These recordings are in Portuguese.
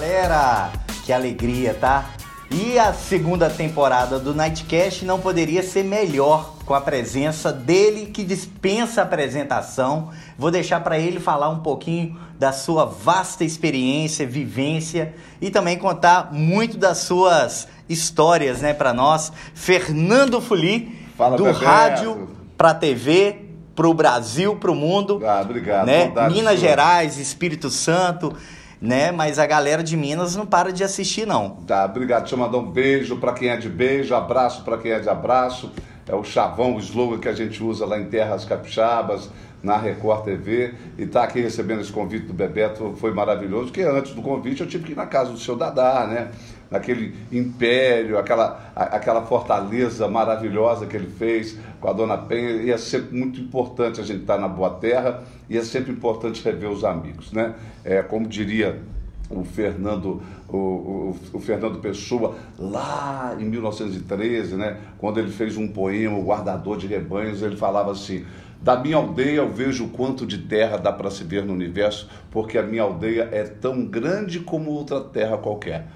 galera! Que alegria, tá? E a segunda temporada do Nightcast não poderia ser melhor com a presença dele que dispensa apresentação. Vou deixar para ele falar um pouquinho da sua vasta experiência, vivência e também contar muito das suas histórias, né, para nós. Fernando Fuli, Fala, do Bebeto. rádio para TV, para o Brasil, para o mundo Ah, obrigado. né? Minas. Gerais, Espírito Santo, né? Mas a galera de Minas não para de assistir, não. Tá, obrigado. Deixa eu mandar um beijo para quem é de beijo, abraço para quem é de abraço. É o chavão, o slogan que a gente usa lá em Terras Capixabas, na Record TV. E tá aqui recebendo esse convite do Bebeto foi maravilhoso, porque antes do convite eu tive que ir na casa do seu Dadá, né? Naquele império, aquela, aquela fortaleza maravilhosa que ele fez com a Dona Penha. E é sempre muito importante a gente estar na boa terra e é sempre importante rever os amigos, né? É, como diria o Fernando, o, o, o Fernando Pessoa, lá em 1913, né, quando ele fez um poema, O Guardador de Rebanhos, ele falava assim: Da minha aldeia eu vejo quanto de terra dá para se ver no universo, porque a minha aldeia é tão grande como outra terra qualquer.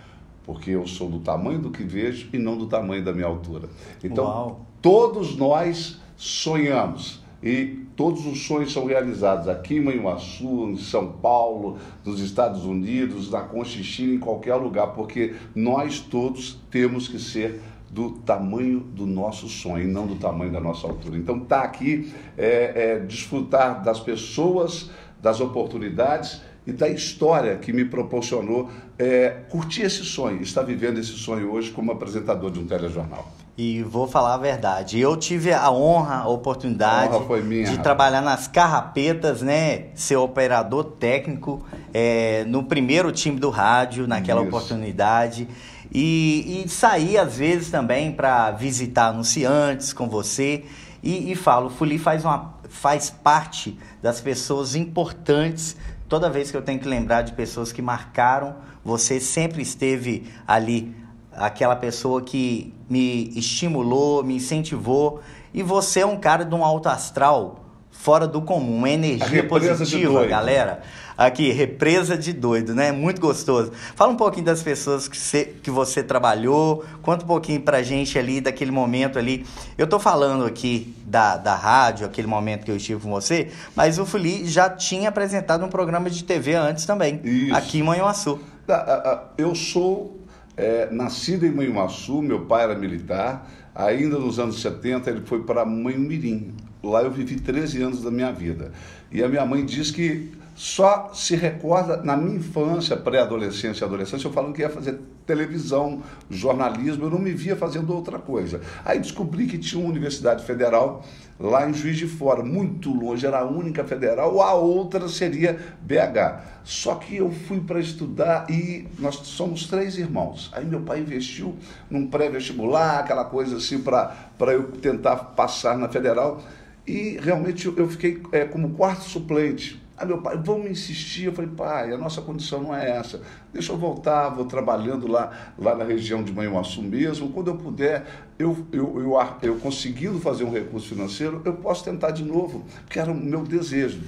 Porque eu sou do tamanho do que vejo e não do tamanho da minha altura. Então, Uau. todos nós sonhamos e todos os sonhos são realizados aqui em Manhuaçu, em São Paulo, nos Estados Unidos, na Conchichina, em qualquer lugar, porque nós todos temos que ser do tamanho do nosso sonho, e não do tamanho da nossa altura. Então, tá aqui é, é, desfrutar das pessoas, das oportunidades e da história que me proporcionou é, curtir esse sonho, estar vivendo esse sonho hoje como apresentador de um telejornal. E vou falar a verdade. Eu tive a honra, a oportunidade A honra minha, de rapaz. trabalhar nas carrapetas, né? Ser operador técnico é, no primeiro time do rádio, naquela Isso. oportunidade. E, e sair às vezes também para visitar anunciantes com você. E, e falo, Fuli faz, uma, faz parte das pessoas importantes. Toda vez que eu tenho que lembrar de pessoas que marcaram, você sempre esteve ali aquela pessoa que me estimulou, me incentivou. E você é um cara de um alto astral fora do comum, uma energia positiva, doido. galera. Aqui, represa de doido, né? Muito gostoso. Fala um pouquinho das pessoas que você, que você trabalhou, conta um pouquinho pra gente ali daquele momento ali. Eu tô falando aqui da, da rádio, aquele momento que eu estive com você, mas o Fuli já tinha apresentado um programa de TV antes também, Isso. aqui em Manhuaçu. Da- a- a- Eu sou é, nascido em Manhuaçu, meu pai era militar. Ainda nos anos 70 ele foi para Manhumirim. Lá eu vivi 13 anos da minha vida. E a minha mãe diz que só se recorda na minha infância, pré-adolescência e adolescência, eu falando que ia fazer televisão, jornalismo, eu não me via fazendo outra coisa. Aí descobri que tinha uma universidade federal lá em Juiz de Fora, muito longe, era a única federal, a outra seria BH. Só que eu fui para estudar e nós somos três irmãos. Aí meu pai investiu num pré-vestibular, aquela coisa assim, para eu tentar passar na federal. E realmente eu fiquei é, como quarto suplente. Aí meu pai, vamos insistir. Eu falei, pai, a nossa condição não é essa. Deixa eu voltar, vou trabalhando lá, lá na região de Manhuaçu mesmo. Quando eu puder, eu, eu, eu, eu conseguindo fazer um recurso financeiro, eu posso tentar de novo, que era o meu desejo.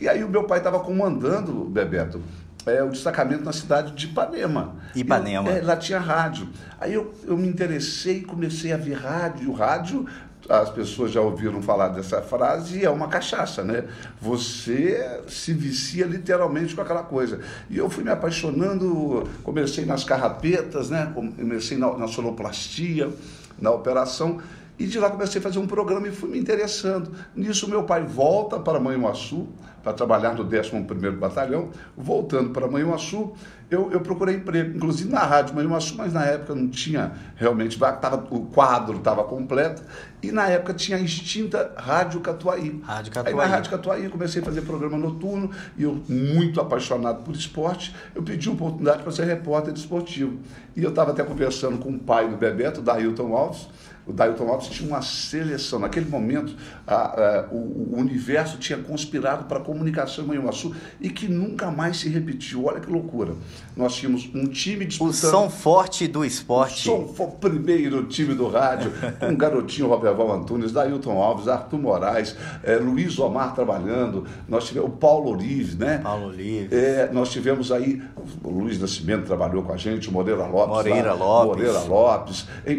E aí o meu pai estava comandando, Bebeto, é, o destacamento na cidade de Ipanema. Ipanema. Eu- é, lá tinha rádio. Aí eu, eu me interessei, comecei a ver rádio. Rádio, as pessoas já ouviram falar dessa frase, é uma cachaça, né? Você se vicia literalmente com aquela coisa. E eu fui me apaixonando, comecei nas carrapetas, né? Comecei na, na sonoplastia, na operação. E de lá comecei a fazer um programa e fui me interessando. Nisso, meu pai volta para Manhuaçu, para trabalhar no 11º Batalhão. Voltando para Manhuaçu, eu, eu procurei emprego, inclusive na Rádio Manhuaçu, mas na época não tinha realmente, tava, o quadro estava completo. E na época tinha a extinta Rádio Catuaí. Rádio Aí Catuaí. na Rádio Catuaí eu comecei a fazer programa noturno e eu, muito apaixonado por esporte, eu pedi uma oportunidade para ser repórter de esportivo. E eu estava até conversando com o pai do Bebeto, da Hilton Alves, o Dailton Alves tinha uma seleção. Naquele momento, a, a, o, o, universo tinha conspirado para a comunicação em Manhuaçu e que nunca mais se repetiu. Olha que loucura. Nós tínhamos um time disputando... O som forte do esporte. O som primeiro time do rádio, com um garotinho Roberval Antunes, Dailton Alves, Arthur Moraes, é, Luiz Omar trabalhando, nós tivemos o Paulo Olives, né? Paulo Olives. É, nós tivemos aí, o Luiz Nascimento trabalhou com a gente, o Moreira Lopes. Moreira lá, Lopes. Moreira Lopes. É,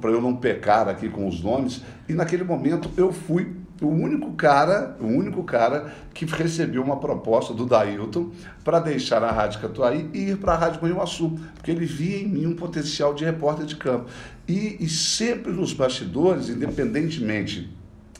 para eu não pecar aqui com os nomes. E naquele momento eu fui o único cara, o único cara que recebeu uma proposta do Dailton para deixar a Rádio Catuaí e ir para a Rádio Manhuaçu, porque ele via em mim um potencial de repórter de campo. E, e sempre nos bastidores, independentemente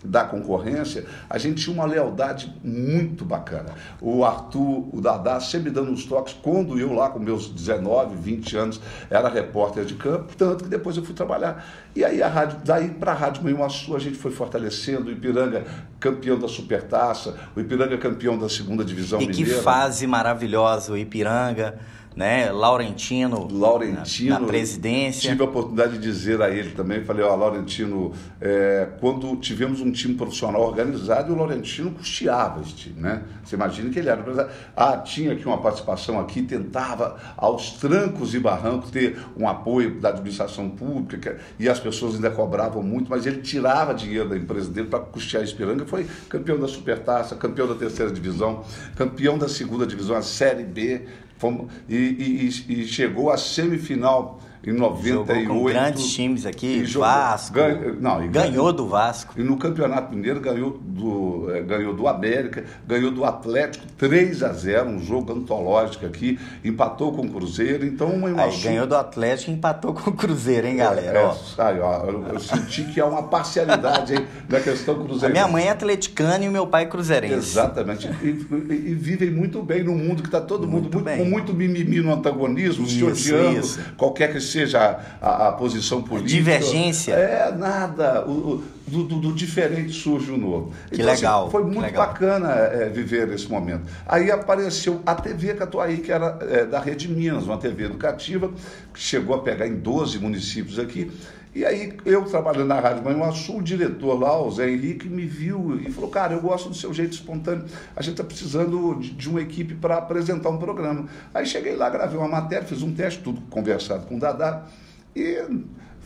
da concorrência, a gente tinha uma lealdade muito bacana. O Arthur, o Dadá, sempre dando uns toques, quando eu lá com meus 19, 20 anos era repórter de campo, tanto que depois eu fui trabalhar. E aí a rádio, daí para a Rádio Manhuaçu a gente foi fortalecendo, o Ipiranga campeão da Supertaça, o Ipiranga campeão da segunda divisão e mineira. E que fase maravilhosa o Ipiranga né? Laurentino, Laurentino na, na, presidência. Tive a oportunidade de dizer a ele também, falei, ó, Laurentino, é, quando tivemos um time profissional organizado, o Laurentino custeava esse time, né? Você imagina que ele era Ah, tinha aqui uma participação aqui, tentava aos trancos e barrancos ter um apoio da administração pública e as pessoas ainda cobravam muito, mas ele tirava dinheiro da empresa dele para custear a Espiranga, foi campeão da Supertaça, campeão da terceira divisão, campeão da segunda divisão, a Série B, Fomos, e, e, e, chegou à semifinal em 98. Jogou com grandes times aqui, jogou, Vasco. Não, ganhou, do Vasco. E no Campeonato Mineiro ganhou do, é, ganhou do América, ganhou do Atlético 3 a 0 um jogo antológico aqui, empatou com o Cruzeiro. Então, uma emoção. Aí, ganhou do Atlético e empatou com o Cruzeiro, hein, galera? É, é, aí, ó, eu, eu, senti que há uma parcialidade na questão Cruzeiro. A minha mãe é atleticana e o meu pai é cruzeirense. Exatamente. E, e, e vivem muito bem no mundo que está todo mundo muito, muito com muito mimimi no antagonismo, isso, se odiando, isso. qualquer que seja a, a posição política. Divergência. É, nada. O, do, do, do, diferente surge o novo. Que então, assim, legal. Assim, foi muito legal. bacana é, viver esse momento. Aí apareceu a TV Catuaí, que era é, da Rede Minas, uma TV educativa, que chegou a pegar em 12 municípios aqui. E aí, eu trabalhando na Rádio Manhuaçu, o diretor lá, o Zé Henrique, me viu e falou: Cara, eu gosto do seu jeito espontâneo. A gente está precisando de, de, uma equipe para apresentar um programa. Aí cheguei lá, gravei uma matéria, fiz um teste, tudo conversado com o Dadá. E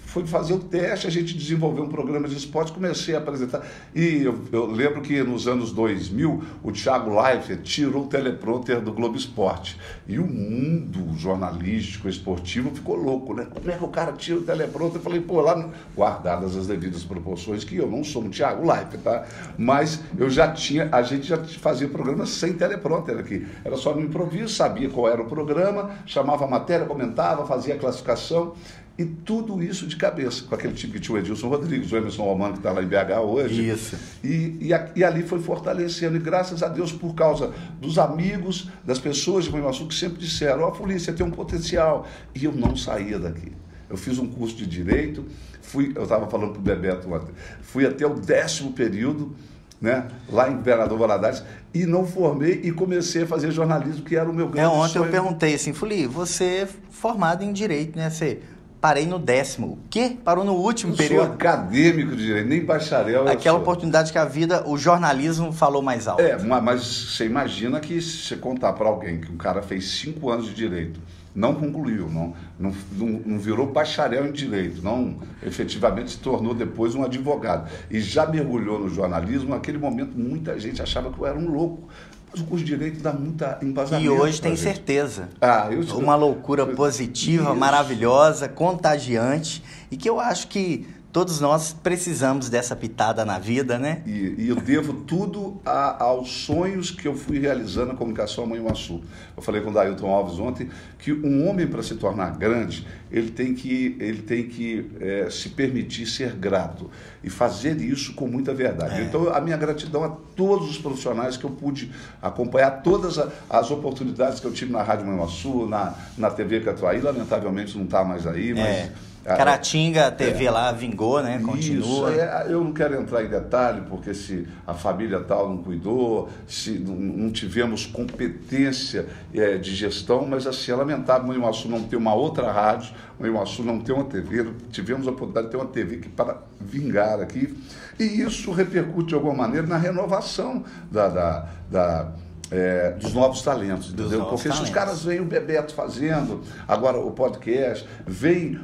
fui fazer o teste, a gente desenvolveu um programa de esporte, comecei a apresentar. E eu, eu lembro que nos anos 2000, o Thiago Leifert tirou o teleprompter do Globo Esporte. E o mundo jornalístico, esportivo, ficou louco, né? Como é que o cara tira o teleprompter? Eu falei, pô, lá, guardadas as devidas proporções, que eu não sou um Thiago Leifert, tá? Mas eu já tinha, a gente já fazia programa sem teleprompter aqui. Era só no improviso, sabia qual era o programa, chamava a matéria, comentava, fazia a classificação. E tudo isso de cabeça, com aquele time que tinha o Edilson Rodrigues, o Emerson Romano, que está lá em BH hoje. Isso. E, e, e, ali foi fortalecendo. E graças a Deus, por causa dos amigos, das pessoas de Manhuaçu que sempre disseram: Ó, oh, você tem um potencial. E eu não saía daqui. Eu fiz um curso de direito, fui, eu estava falando para o Bebeto ontem, fui até o décimo período. Né, lá em Governador Valadares, e não formei e comecei a fazer jornalismo, que era o meu grande é, ontem sonho. eu perguntei assim, Fuli, você é formado em Direito, né? Você parei no décimo. O quê? Parou no último eu período? Sou acadêmico de direito, nem bacharel. Aquela oportunidade que a vida, o jornalismo falou mais alto. É, mas você imagina que se você contar para alguém que um cara fez cinco anos de direito, não concluiu, não, não, não, virou bacharel em direito, não efetivamente se tornou depois um advogado e já mergulhou no jornalismo, naquele momento muita gente achava que eu era um louco. Mas o curso de Direito dá muita embasamento. E hoje tem gente. certeza. Ah, eu Uma loucura positiva, maravilhosa, contagiante e que eu acho que todos nós precisamos dessa pitada na vida, né? E, e eu devo tudo a, aos sonhos que eu fui realizando na comunicação Mãe Manhuaçu. Eu falei com o Dailton Alves ontem que um homem, para se tornar grande, ele tem que, ele tem que é, se permitir ser grato e fazer isso com muita verdade. É. Então, a minha gratidão a todos os profissionais que eu pude acompanhar, todas as oportunidades que eu tive na Rádio Manhuaçu, na, na TV Catuaí, lamentavelmente não está mais aí, mas... É Caratinga, a TV é, lá vingou, né? Continua. Isso, é, eu não quero entrar em detalhe, porque se a família tal não cuidou, se não, não tivemos competência é, de gestão, mas assim, é lamentável o Iguaçu não ter uma outra rádio, o Iguaçu não ter uma TV, tivemos a oportunidade de ter uma TV que para vingar aqui, e isso repercute de alguma maneira na renovação da, da, da é, dos novos talentos, dos entendeu? Novos Porque talentos. se os caras veem o Bebeto fazendo, agora o podcast, veem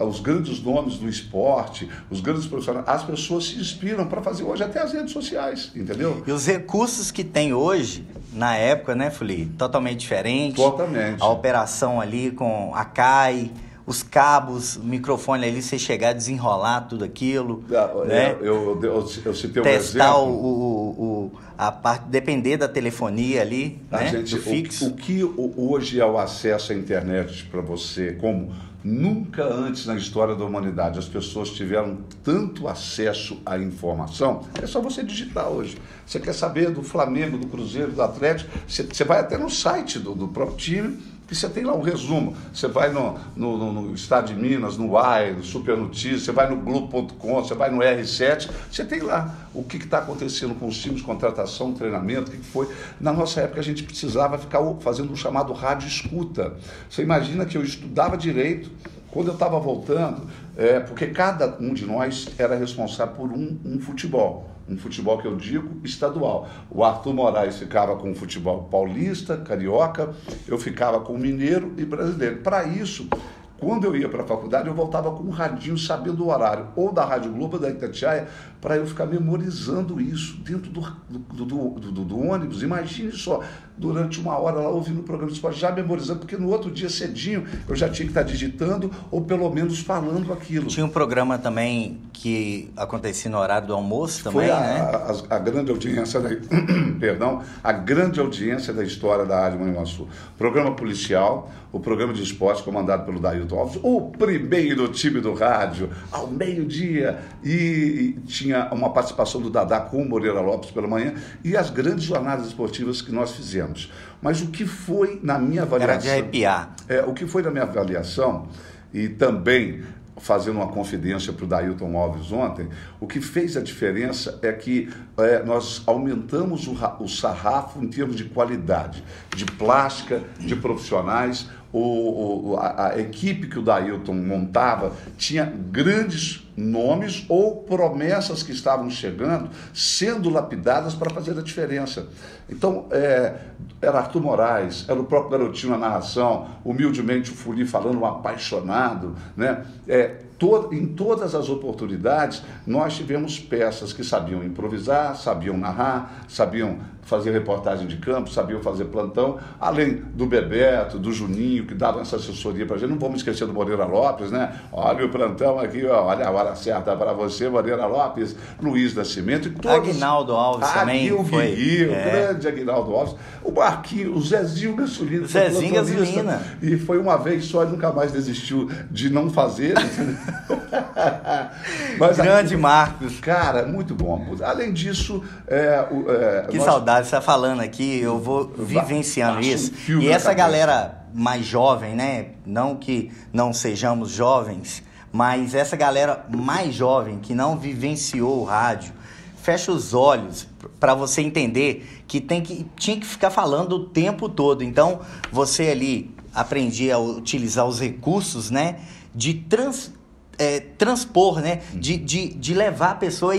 os grandes nomes do esporte, os grandes profissionais, as pessoas se inspiram para fazer hoje até as redes sociais, entendeu? E os recursos que tem hoje, na época, né, Fuli? Totalmente diferente. Totalmente. A operação ali com a CAI, os cabos, o microfone ali, você chegar a desenrolar tudo aquilo. Ah, né? eu, eu, eu, eu citei um Testar exemplo. O, o, a parte, depender da telefonia ali, a né? Gente, fixo. O, o que hoje é o acesso à internet para você, como nunca antes na história da humanidade as pessoas tiveram tanto acesso à informação, é só você digitar hoje. Você quer saber do Flamengo, do Cruzeiro, do Atlético, você, você vai até no site do, do próprio time que você tem lá um resumo. Você vai no, no, no, no Estado de Minas, no UAI, no Super Notícias, você vai no Globo.com, você vai no R7, você tem lá o que está acontecendo com os times, contratação, treinamento, o que, que, foi. Na nossa época a gente precisava ficar fazendo um chamado rádio escuta. Você imagina que eu estudava direito, quando eu estava voltando, é, porque cada um de nós era responsável por um, um futebol um futebol que eu digo estadual. O Arthur Moraes ficava com o futebol paulista, carioca, eu ficava com mineiro e brasileiro. Para isso, quando eu ia para a faculdade, eu voltava com um radinho sabendo o horário, ou da Rádio Globo, da Itatiaia, para eu ficar memorizando isso dentro do, do, do, do, ônibus. Imagine só, durante uma hora lá ouvindo o programa de esporte, já memorizando, porque no outro dia cedinho eu já tinha que estar digitando ou pelo menos falando aquilo. Tinha um programa também que acontecia no horário do almoço também, Foi a, né? A, a, grande audiência da, perdão, a grande audiência da história da Rádio Manhuaçu. Programa policial, o programa de esporte comandado pelo Dailton Alves, o primeiro time do rádio, ao meio-dia, e, e tinha uma participação do Dadá com o Moreira Lopes pela manhã, e as grandes jornadas esportivas que nós fizemos fizemos. Mas o que foi na minha avaliação. Era de arrepiar. É, o que foi na minha avaliação, e também fazendo uma confidência para o Dailton Alves ontem, o que fez a diferença é que é, nós aumentamos o, o sarrafo em termos de qualidade, de plástica, de profissionais. O, o, a, a, equipe que o Dailton montava tinha grandes nomes ou promessas que estavam chegando sendo lapidadas para fazer a diferença. Então, é, era Arthur Moraes, era o próprio garotinho na narração, humildemente o Fuli falando um apaixonado, né? É, to, em todas as oportunidades, nós tivemos peças que sabiam improvisar, sabiam narrar, sabiam fazer reportagem de campo, sabiam fazer plantão, além do Bebeto, do Juninho, que davam essa assessoria para a gente. Não vamos esquecer do Moreira Lopes, né? Olha o plantão aqui, ó, olha a hora certa para você, Moreira Lopes, Luiz Nascimento e todos. Aguinaldo Alves também. Aguinaldo foi. É. o grande Aguinaldo Alves. O Marquinhos, o Zezinho Gasolina. Zezinho Gasolina. E foi uma vez só, e nunca mais desistiu de não fazer. Mas, Grande Marcos. Cara, muito bom. Além disso, é, é, que nós... saudade, você está falando aqui, eu vou vivenciando isso. E essa galera mais jovem, né? Não que não sejamos jovens, mas essa galera mais jovem que não vivenciou o rádio, fecha os olhos para você entender que tem que tinha que ficar falando o tempo todo. Então, você ali aprendia a utilizar os recursos, né, de trans, é, transpor, né? De, de, de levar a pessoa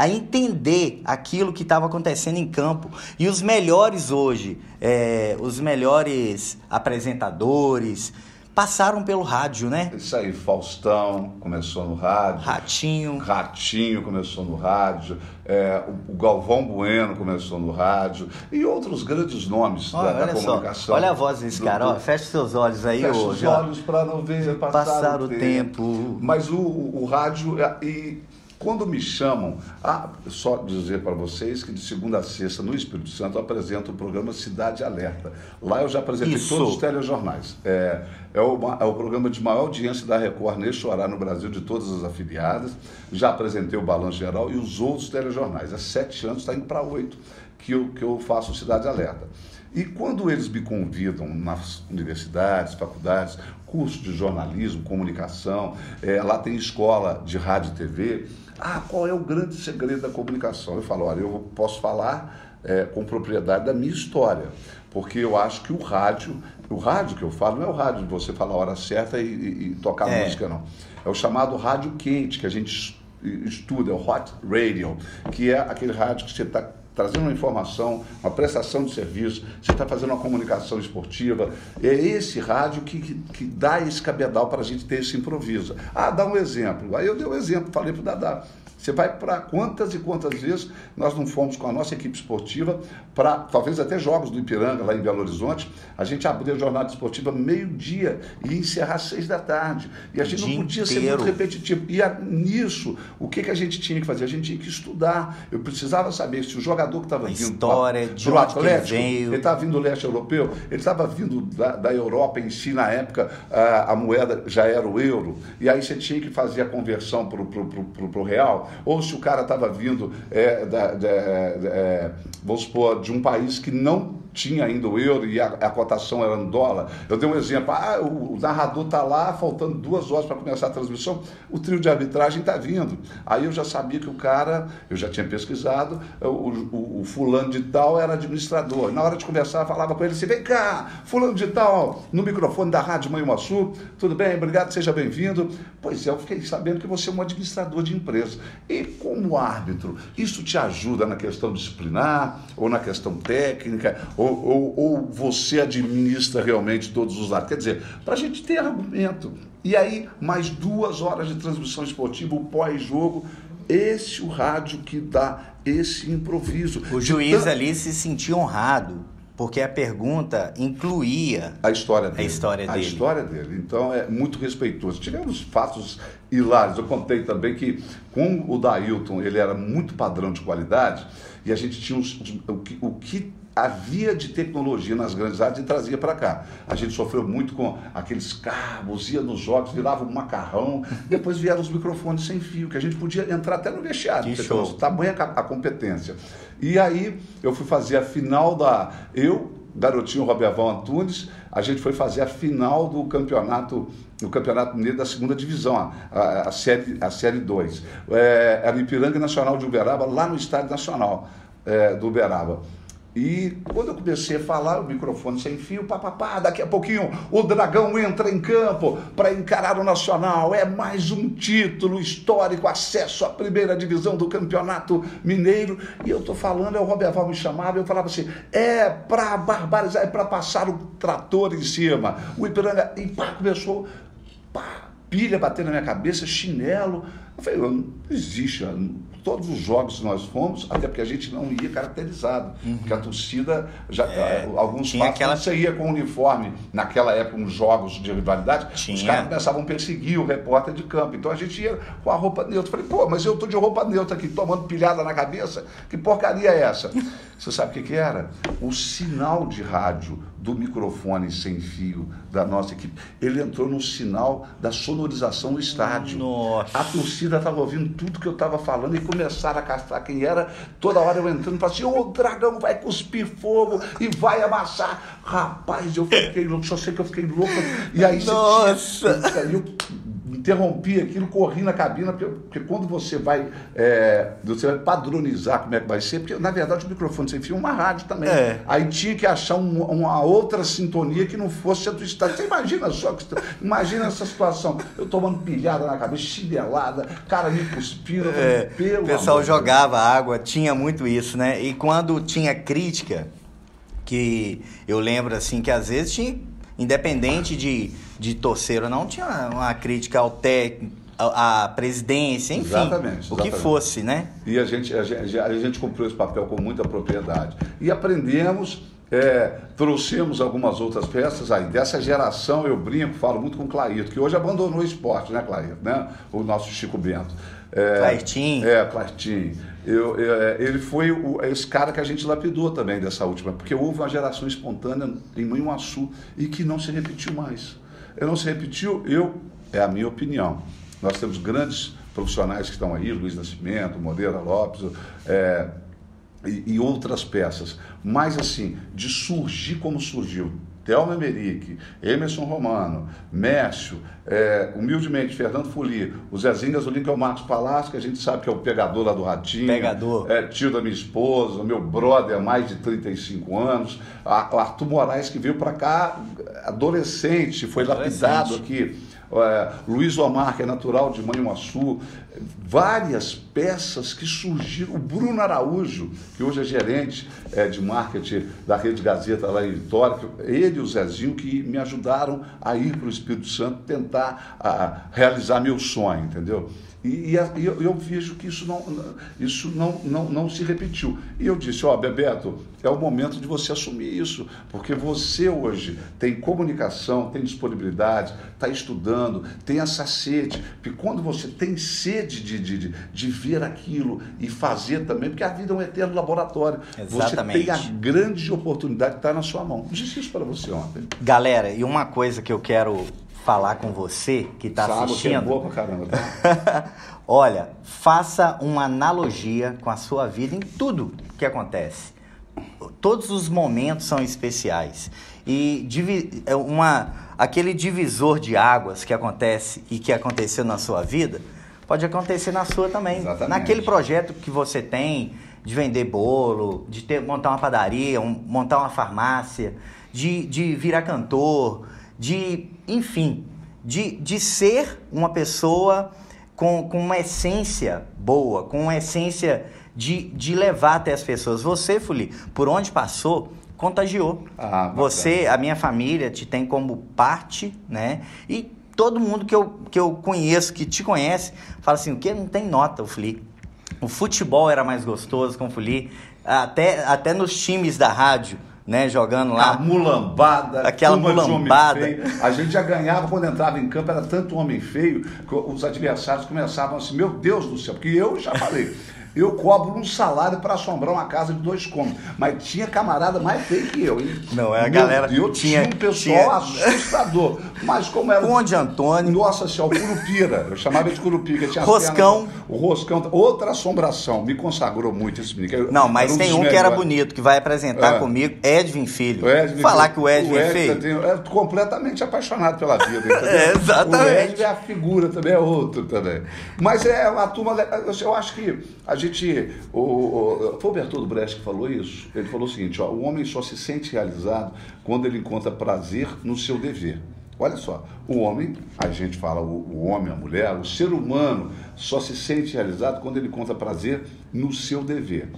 a entender aquilo que estava acontecendo em campo. E os melhores hoje, é, os melhores apresentadores, passaram pelo rádio, né? Isso aí, Faustão começou no rádio. Ratinho. Ratinho começou no rádio. É, o, Galvão Bueno começou no rádio. E outros grandes nomes olha, da, da comunicação. Só, olha a voz desse cara, ó, fecha seus olhos aí fecha hoje. Fecha os olhos para não ver passar, passar o, tempo. tempo. Mas o, o, o rádio, é, e quando me chamam, ah, só dizer para vocês que de segunda a sexta no Espírito Santo eu apresento o programa Cidade Alerta. Lá eu já apresentei Isso. todos os telejornais. É, é, o, é o programa de maior audiência da Record neste horário no Brasil, de todas as afiliadas. Já apresentei o Balanço Geral e os outros telejornais. Há sete anos está indo para oito que eu, que eu faço Cidade Alerta. E quando eles me convidam nas universidades, faculdades, curso de jornalismo, comunicação, é, lá tem escola de rádio e TV, ah, qual é o grande segredo da comunicação? Eu falo, olha, eu posso falar é, com propriedade da minha história, porque eu acho que o rádio, o rádio que eu falo não é o rádio de você falar a hora certa e, e, e tocar é. música, não. É o chamado rádio quente, que a gente estuda, é o hot radio, que é aquele rádio que você está trazendo uma informação, uma prestação de serviço, você está fazendo uma comunicação esportiva. É esse rádio que, que, que dá esse cabedal para a gente ter esse improviso. Ah, dá um exemplo. Aí eu dei um exemplo, falei para o Dadá. Você vai para quantas e quantas vezes nós não fomos com a nossa equipe esportiva para, talvez até jogos do Ipiranga, lá em Belo Horizonte, a gente abrir a jornada esportiva meio-dia e encerrar às seis da tarde. E a gente não podia inteiro. ser muito repetitivo. E a, nisso, o que, que a gente tinha que fazer? A gente tinha que estudar. Eu precisava saber se o jogador que estava vindo história, para o Atlético, ele estava vindo do leste europeu, ele estava vindo da, da Europa em si, na época a, a, moeda já era o euro, e aí você tinha que fazer a conversão para o real ou se o cara estava vindo, é, da, da, é, vamos supor, de um país que não tinha ainda o euro e a, a cotação era no dólar. Eu dei um exemplo, ah, o, o narrador está lá, faltando duas horas para começar a transmissão, o trio de arbitragem está vindo. Aí eu já sabia que o cara, eu já tinha pesquisado, o, o, o fulano de tal era administrador. Na hora de conversar, falava com ele assim, vem cá, fulano de tal, no microfone da Rádio Manhuaçu, tudo bem, obrigado, seja bem-vindo. Pois é, eu fiquei sabendo que você é um administrador de empresa. E como árbitro, isso te ajuda na questão disciplinar, ou na questão técnica, ou, ou, ou você administra realmente todos os lados. Quer dizer, para a gente ter argumento. E aí, mais duas horas de transmissão esportiva, o pós-jogo. Esse o rádio que dá esse improviso. O juiz então, ali se sentia honrado porque a pergunta incluía a história dele. A história dele. A história dele. Então é muito respeitoso. Tivemos fatos hilários. Eu contei também que com o Dailton ele era muito padrão de qualidade e a gente tinha os, o, que, o que havia de tecnologia nas grandes áreas e trazia para cá. A gente sofreu muito com aqueles cabos, ia nos jogos, virava um macarrão, depois vieram os microfones sem fio, que a gente podia entrar até no vestiário, que show. tamanha a competência. E aí eu fui fazer a final da. Eu, garotinho Roberval Antunes, a gente foi fazer a final do campeonato no Campeonato Mineiro da segunda divisão, a, a, a série, a série 2. É, era Ipiranga Nacional de Uberaba, lá no Estádio Nacional é, do Uberaba. E quando eu comecei a falar, o microfone sem fio, papapá, daqui a pouquinho o Dragão entra em campo para encarar o Nacional. É mais um título histórico, acesso à primeira divisão do Campeonato Mineiro. E eu estou falando, é o Roberval me chamava, eu falava assim: é para barbarizar, é para passar o trator em cima. O Ipiranga, e pá, começou, pá, pilha batendo na minha cabeça, chinelo. Eu falei, não existe, todos os jogos que nós fomos, até porque a gente não ia caracterizado, uhum. porque a torcida já é, alguns tinha aquela... você ia com uniforme naquela época nos jogos de rivalidade, tinha. os caras começavam a perseguir o repórter de campo. Então a gente ia com a roupa neutra. Falei, pô, mas eu tô de roupa neutra aqui, tomando pilhada na cabeça. Que porcaria é essa? Você sabe o que, que era? O sinal de rádio do microfone sem fio da nossa equipe, ele entrou no sinal da sonorização do estádio. Nossa. A torcida estava ouvindo tudo que eu estava falando e começaram a castrar quem era. Toda hora eu entrando e falava assim: o dragão vai cuspir fogo e vai amassar. Rapaz, eu fiquei louco, só sei que eu fiquei louco. E aí Nossa. Você tinha, eu interrompi aquilo, corri na cabina, porque, porque quando você vai, é, você vai padronizar como é que vai ser, porque na verdade o microfone sem fio é uma rádio também. É. Aí tinha que achar um, uma outra sintonia que não fosse a do estádio. Você imagina só, imagina essa situação. Eu tomando pilhada na cabeça, chinelada, cara me cuspindo. É, pelo o pessoal jogava água, tinha muito isso, né? E quando tinha crítica, que eu lembro assim que às vezes tinha independente de, de torcer ou não, tinha uma crítica ao técnico, à presidência, enfim, exatamente, exatamente. o que fosse, né? E a gente, a gente, a gente cumpriu esse papel com muita propriedade. E aprendemos, é, trouxemos algumas outras peças aí. Dessa geração, eu brinco, falo muito com o Clairto, que hoje abandonou o esporte, né, Clairto? Né? O nosso Chico Bento. É, Clairtinho. É, Clairtinho. Eu, eu, é, ele foi o, esse cara que a gente lapidou também dessa última, porque houve uma geração espontânea em Manhuaçu e que não se repetiu mais. Não se repetiu, eu, é a minha opinião. Nós temos grandes profissionais que estão aí, Luiz Nascimento, Moreira Lopes, é, e, e outras peças. Mas assim, de surgir como surgiu, Thelma Emerick, Emerson Romano, Mércio, é, humildemente, Fernando Fuli, o Zezinho Gasolino, que é o Marcos Palácio, que a gente sabe que é o pegador lá do Ratinho. Pegador. É, tio da minha esposa, meu brother há mais de 35 anos. A, o Arthur Moraes, que veio para cá adolescente, foi adolescente. lapidado aqui é, Luiz Omar, que é natural de Manhuaçu, várias peças que surgiram. O Bruno Araújo, que hoje é gerente é, de marketing da Rede Gazeta lá em Vitória, ele e o Zezinho que me ajudaram a ir para o Espírito Santo tentar a, realizar meu sonho, entendeu? E, e eu, eu, vejo que isso, não, isso não, não, não se repetiu. E eu disse, ó, oh, Bebeto, é o momento de você assumir isso, porque você hoje tem comunicação, tem disponibilidade, está estudando, tem essa sede. Porque quando você tem sede de, de, de, de, ver aquilo e fazer também, porque a vida é um eterno laboratório. Exatamente. Você tem a grande oportunidade de estar na sua mão. Eu disse isso para você ontem. Galera, e uma coisa que eu quero falar com você que está assistindo. Que é boa pra caramba. Tá? Olha, faça uma analogia com a sua vida em tudo que acontece. Todos os momentos são especiais. E é uma, aquele divisor de águas que acontece e que aconteceu na sua vida, pode acontecer na sua também. Exatamente. Naquele projeto que você tem de vender bolo, de ter, montar uma padaria, um, montar uma farmácia, de, de virar cantor, de, enfim, de, de ser uma pessoa com, com uma essência boa, com uma essência de, de levar até as pessoas. Você, Fuli, por onde passou, contagiou. Ah, Você, a minha família, te tem como parte, né? E todo mundo que eu, que eu conheço, que te conhece, fala assim, o que? Não tem nota o Fuli. O futebol era mais gostoso com o Fuli. Até, até nos times da rádio, né, jogando lá. A mulambada, aquela mulambada. A gente já ganhava quando entrava em campo, era tanto homem feio que os adversários começavam assim, meu Deus do céu, porque eu já falei. Eu cobro um salário para assombrar uma casa de dois cômodos. Mas tinha camarada mais feio que eu, hein? Não, é a galera. Eu tinha, tinha um pessoal tinha... assustador. Mas como era. Conde Antônio. Nossa senhora, Curupira. Eu chamava de Curupira. Tinha Roscão. O Roscão. Outra assombração. Me consagrou muito esse menino. Não, mas um tem um que era bonito, que vai apresentar é. comigo, Edwin Filho. Edwin Falar Filho. que o Edwin, o é Edwin é feio. É completamente apaixonado pela vida. é, exatamente. O Edwin é a figura também, é outro também. Mas é uma turma. Eu acho que a gente. O, o, foi o Bertoldo Brecht que falou isso. Ele falou o seguinte: ó, o homem só se sente realizado quando ele encontra prazer no seu dever. Olha só, o homem, a gente fala o, o, homem, a mulher, o ser humano só se sente realizado quando ele encontra prazer no seu dever.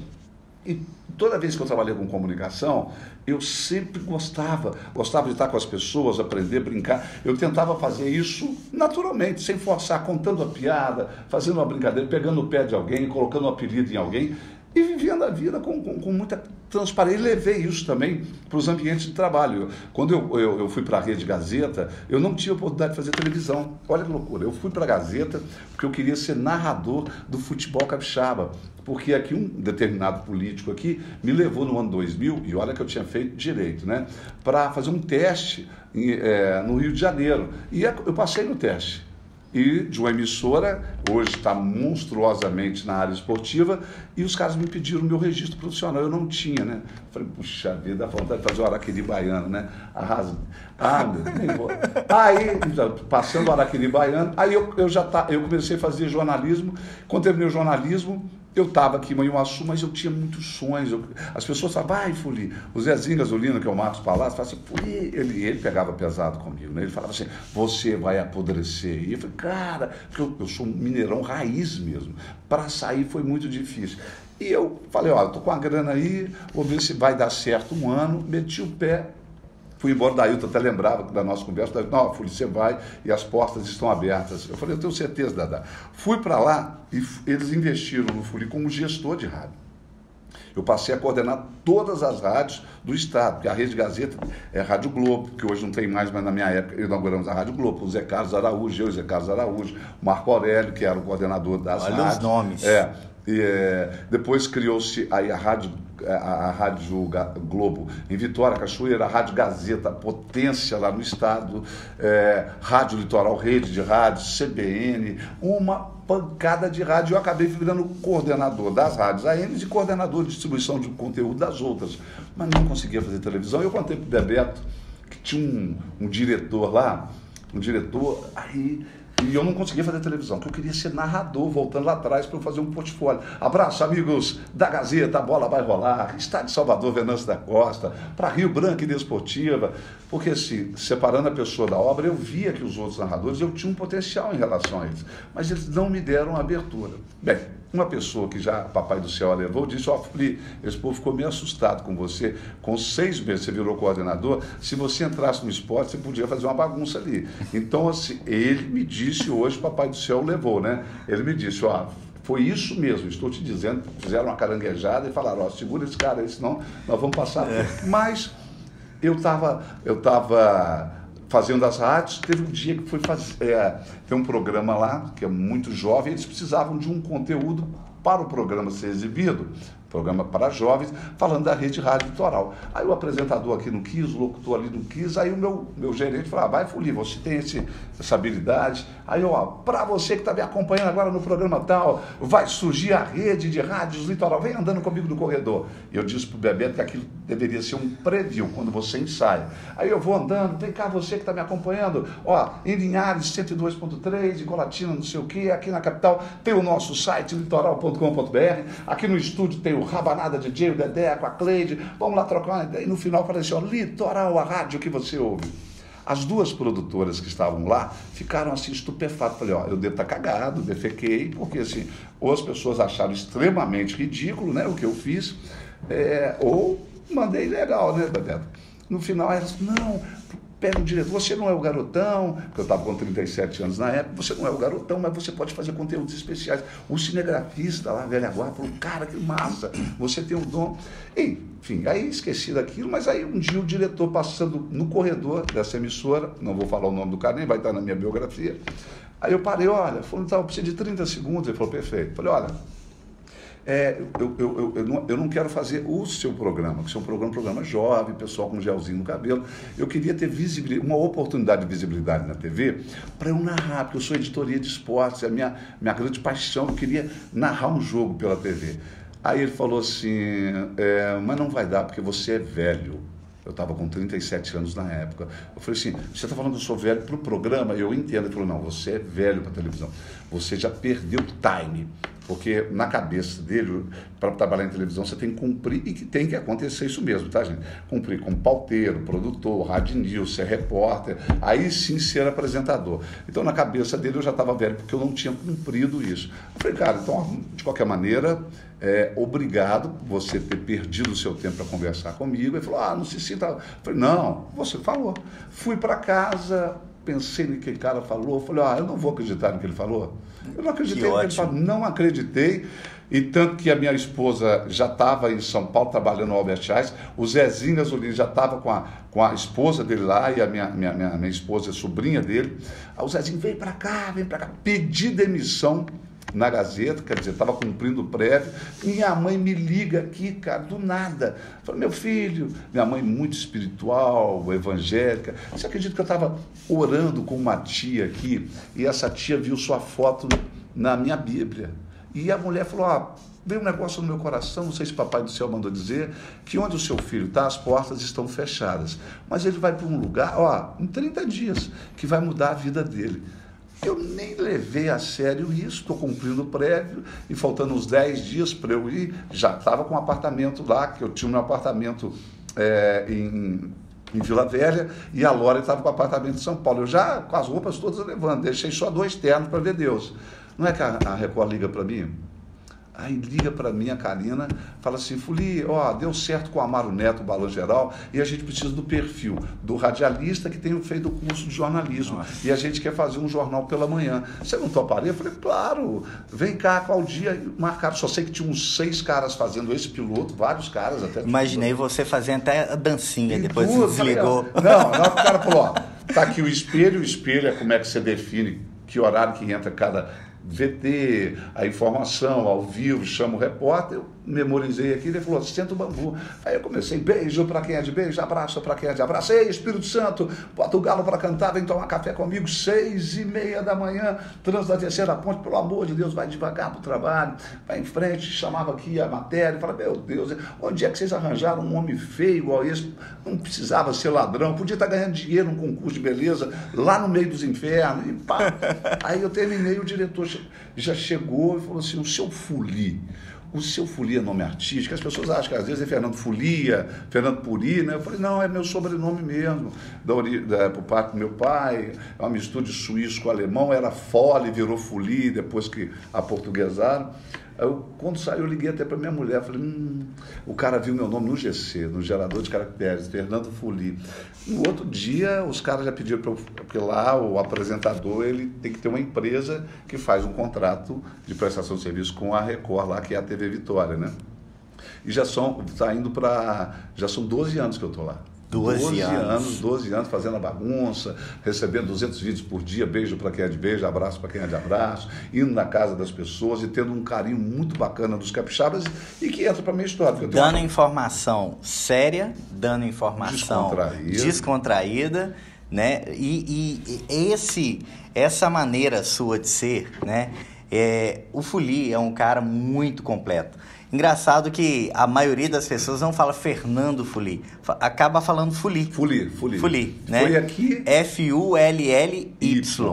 E toda vez que eu trabalhei com comunicação, eu sempre gostava, gostava de estar com as pessoas, aprender, brincar. Eu tentava fazer isso naturalmente, sem forçar, contando a piada, fazendo uma brincadeira, pegando o pé de alguém, colocando um apelido em alguém e vivendo a vida com, com, com muita transparência. E levei isso também para os ambientes de trabalho. Quando eu, eu, eu fui para a Rede Gazeta, eu não tinha oportunidade de fazer televisão. Olha que loucura. Eu fui para a Gazeta porque eu queria ser narrador do futebol capixaba. Porque aqui um determinado político aqui me levou no ano 2000, e olha que eu tinha feito direito, né? Para fazer um teste em, é, no Rio de Janeiro. E eu passei no teste e de uma emissora, hoje está monstruosamente na área esportiva, e os caras me pediram meu registro profissional. Eu não tinha, né? Falei, puxa vida, dá vontade de fazer o Araquiri Baiano, né? Arrasa. Ah, nem vou. Aí, passando o Araquiri Baiano, aí eu, eu já tá, eu comecei a fazer jornalismo. Quando terminei o jornalismo, eu estava aqui em Manhuaçu, mas eu tinha muitos sonhos. Eu, as pessoas falavam, vai, Fuli. O Zezinho Gasolina, que é o Marcos Palácio, falava assim, Fuli. Ele, ele pegava pesado comigo, né? Ele falava assim, você vai apodrecer. E eu falei, cara, porque eu, eu sou um mineirão raiz mesmo. Para sair foi muito difícil. E eu falei, olha, tô com a grana aí, vou ver se vai dar certo um ano. Meti o pé, Fui embora da Ailton, até lembrava da nossa conversa. Não, Fuli, você vai e as portas estão abertas. Eu falei, eu tenho certeza, Dada. Fui para lá e eles investiram no Fuli como gestor de rádio. Eu passei a coordenar todas as rádios do Estado, porque a Rede Gazeta é Rádio Globo, que hoje não tem mais, mas na minha época inauguramos a Rádio Globo, o Zé Carlos Araújo, eu e Zé Carlos Araújo, o Marco Aurélio, que era o coordenador das Olha rádios. os nomes. É, e, é, depois criou-se aí a Rádio, a, a Rádio Globo em Vitória, Cachoeira, a Rádio Gazeta, potência lá no estado, é, Rádio Litoral, Rede de Rádio, CBN, uma pancada de rádio. Eu acabei virando coordenador das rádios AM e coordenador de distribuição de conteúdo das outras. Mas não conseguia fazer televisão. Eu contei para o Bebeto que tinha um, um diretor lá, um diretor, aí e eu não conseguia fazer televisão, porque eu queria ser narrador, voltando lá atrás para eu fazer um portfólio. Abraço, amigos da Gazeta, a bola vai rolar. Estado de Salvador, Venâncio da Costa, para Rio Branco e Desportiva. Porque, assim, separando a pessoa da obra, eu via que os outros narradores, eu tinha um potencial em relação a eles. Mas eles não me deram abertura. Bem, uma pessoa que já Papai do Céu levou disse: Ó, oh, esse povo ficou meio assustado com você. Com seis meses você virou coordenador. Se você entrasse no esporte, você podia fazer uma bagunça ali. Então, assim, ele me disse hoje: Papai do Céu levou, né? Ele me disse: Ó, foi isso mesmo, estou te dizendo. Fizeram uma caranguejada e falaram: Ó, segura esse cara aí, senão nós vamos passar. É. Mas eu estava. Eu tava fazendo as rádios, teve um dia que foi fazer. É, tem um programa lá, que é muito jovem, eles precisavam de um conteúdo para o programa ser exibido programa para jovens, falando da rede rádio litoral. Aí o apresentador aqui não quis, o locutor ali não quis, aí o meu, meu gerente falou, ah, vai Fuli, você tem esse, essa habilidade. Aí, ó, para você que está me acompanhando agora no programa tal, vai surgir a rede de rádios litoral, vem andando comigo no corredor. Eu disse para o Bebeto que aquilo deveria ser um preview, quando você ensaia. Aí eu vou andando, vem cá você que está me acompanhando, ó, em Linhares 102.3, em Colatina não sei o que, aqui na capital tem o nosso site litoral.com.br, aqui no estúdio tem o Rabanada DJ, o Dedé, com a Cleide, vamos lá trocar uma ideia. E no final falei assim, ó, Litoral, a rádio que você ouve. As duas produtoras que estavam lá ficaram assim estupefatas. Falei, ó, eu devo estar cagado, defequei, porque assim, ou as pessoas acharam extremamente ridículo né, o que eu fiz, é, ou mandei legal, né, Bebeto? No final elas, não, pega o diretor, você não é o garotão, porque eu estava com 37 anos na época, você não é o garotão, mas você pode fazer conteúdos especiais. O cinegrafista lá, velha guarda, falou, cara, que massa, você tem um dom. Enfim, aí esqueci daquilo, mas aí um dia o diretor passando no corredor dessa emissora, não vou falar o nome do cara, nem vai estar na minha biografia, aí eu parei, olha, falou, então, eu preciso de 30 segundos, ele falou, perfeito. Falei, olha, é, eu, eu, eu, eu, não, eu não quero fazer o seu programa, que seu programa é um programa jovem, pessoal com gelzinho no cabelo. Eu queria ter visibilidade, uma oportunidade de visibilidade na TV para eu narrar, porque eu sou editoria de esportes, é a minha, minha grande paixão, eu queria narrar um jogo pela TV. Aí ele falou assim, é, mas não vai dar porque você é velho. Eu estava com 37 anos na época. Eu falei assim: você está falando que eu sou velho para o programa? Eu entendo. Ele falou: não, você é velho para televisão. Você já perdeu time. Porque na cabeça dele, para trabalhar em televisão, você tem que cumprir e que tem que acontecer isso mesmo, tá, gente? Cumprir como pauteiro, produtor, rádio news, ser repórter, aí sim ser apresentador. Então, na cabeça dele, eu já estava velho, porque eu não tinha cumprido isso. Eu falei, cara, então, de qualquer maneira, é, obrigado por você ter perdido o seu tempo para conversar comigo. Ele falou, ah, não se sinta. Eu falei, não, você falou. Fui para casa, pensei no que o cara falou, falei, ah, eu não vou acreditar no que ele falou. Eu não acreditei no que ele falou, não acreditei. E tanto que a minha esposa já estava em São Paulo trabalhando no Albert Einstein, o Zezinho Gasolini já estava com a, com a esposa dele lá, e a minha, minha, minha, minha esposa é sobrinha dele. Aí o Zezinho, vem para cá, vem para cá, pedi demissão na Gazeta, quer dizer, estava cumprindo o prévio. Minha mãe me liga aqui, cara, do nada. Falei, meu filho, minha mãe muito espiritual, evangélica. Você acredita que eu estava orando com uma tia aqui e essa tia viu sua foto na minha Bíblia? E a mulher falou: ah, veio um negócio no meu coração, não sei se Papai do Céu mandou dizer, que onde o seu filho está, as portas estão fechadas. Mas ele vai para um lugar, ó, em 30 dias, que vai mudar a vida dele. Eu nem levei a sério isso, estou cumprindo o prévio e faltando uns 10 dias para eu ir, já estava com um apartamento lá, que eu tinha um apartamento é, em, em Vila Velha e a Lora estava com o apartamento em São Paulo. Eu já com as roupas todas levando, deixei só dois ternos para ver Deus. Não é que a, a Record liga para mim? Aí liga para mim a Karina, fala assim, Fuli, ó, deu certo com o Amaro Neto, o Balão Geral, e a gente precisa do perfil do radialista que tem feito o curso de jornalismo. Nossa. E a gente quer fazer um jornal pela manhã. Você não toparia? Eu falei, claro, vem cá, qual dia? Marcaram, só sei que tinha uns seis caras fazendo esse piloto, vários caras até. Imaginei você fazendo até a dancinha, e depois tudo, desligou. Falei, não, não, o cara falou, ó, tá aqui o espelho, o espelho é como é que você define que horário que entra cada VT, a informação ao vivo, chama o repórter, memorizei aqui, ele falou, senta o bambu. Aí eu comecei, beijo para quem é de beijo, abraço para quem é de abraço. Ei, Espírito Santo, bota o galo para cantar, vem tomar café comigo, seis e meia da manhã, trânsito da terceira ponte, pelo amor de Deus, vai devagar para o trabalho, vai em frente, chamava aqui a matéria, fala, meu Deus, onde é que vocês arranjaram um homem feio igual esse? Não precisava ser ladrão, podia estar ganhando dinheiro num concurso de beleza, lá no meio dos infernos, e pá. Aí eu terminei, o diretor já chegou e falou assim, o seu Fuli, o seu Folia é nome artístico, as pessoas acham que às vezes é Fernando Folia, Fernando Puri, né? Eu falei, não, é meu sobrenome mesmo, da, da, por parte do meu pai, é uma mistura de suíço com alemão, era Fole, virou Folia, depois que aportuguesaram. Eu, quando saiu, eu liguei até para minha mulher, falei, hum, o cara viu meu nome no GC, no gerador de caracteres, Fernando Fuli. No outro dia, os caras já pediram para eu, porque lá o apresentador, ele tem que ter uma empresa que faz um contrato de prestação de serviço com a Record, lá que é a TV Vitória, né? E já são, tá indo para, já são 12 anos que eu estou lá. 12, 12 anos. anos. 12 anos fazendo a bagunça, recebendo 200 vídeos por dia, beijo para quem é de beijo, abraço para quem é de abraço, indo na casa das pessoas e tendo um carinho muito bacana dos capixabas e que entra para minha história. Dando uma... informação séria, dando informação descontraída, descontraída né? E, e, esse, essa maneira sua de ser, né? É, o Fuli é um cara muito completo. Engraçado que a maioria das pessoas não fala Fernando Fuli, acaba falando Fuli. Fuli, Fuli. Fuli, né? Foi aqui. F-U-L-L-Y.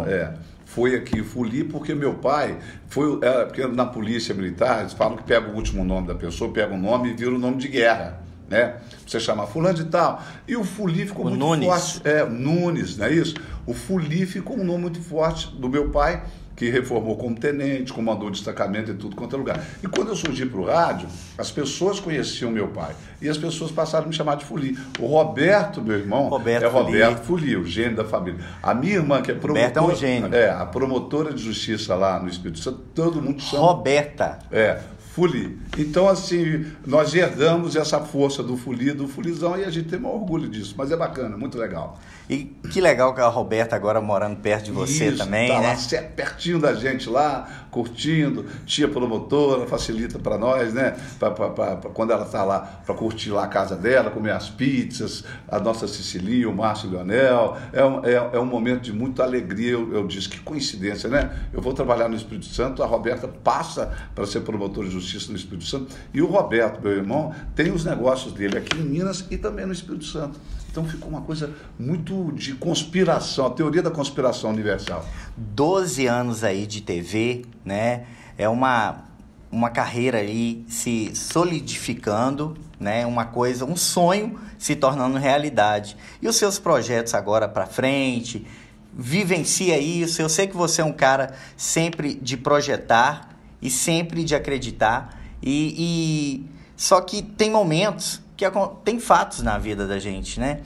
É. Foi aqui Fuli porque meu pai foi. É, porque na polícia militar eles falam que pega o último nome da pessoa, pega o nome e vira o nome de guerra né? Você chamar fulano de tal. E o Fuli ficou o muito Nunes. forte. É, Nunes, não é isso? O Fuli ficou um nome muito forte do meu pai que reformou como tenente, comandou destacamento em tudo quanto é lugar. E quando eu surgi para o rádio, as pessoas conheciam meu pai. E as pessoas passaram a me chamar de Fuli. O Roberto, meu irmão, Roberto é Roberto Fuli, o gênio da família. A minha irmã, que é promotora. é um gênio. É, a promotora de justiça lá no Espírito Santo, todo mundo chama. Roberta. É, Fuli. Então, assim, nós herdamos essa força do Fuli, do Fulizão, e a gente tem um orgulho disso. Mas é bacana, muito legal. E que legal que a Roberta agora morando perto de você Isso, também, tá né? Lá, pertinho da gente lá, curtindo, tia promotora, facilita para nós, né? Pra, pra, pra, pra quando ela está lá, para curtir lá a casa dela, comer as pizzas, a nossa Cecilia, o Márcio Leonel. É um, é, é um momento de muita alegria. Eu, eu disse, que coincidência, né? Eu vou trabalhar no Espírito Santo, a Roberta passa para ser promotora de justiça no Espírito Santo, e o Roberto, meu irmão, tem os negócios dele aqui em Minas e também no Espírito Santo. Então ficou uma coisa muito de conspiração, a teoria da conspiração universal. 12 anos aí de TV, né? É uma, uma carreira aí se solidificando, né? Uma coisa, um sonho se tornando realidade. E os seus projetos agora para frente, vivencia isso. Eu sei que você é um cara sempre de projetar e sempre de acreditar. E, e... só que tem momentos que tem fatos na vida da gente, né?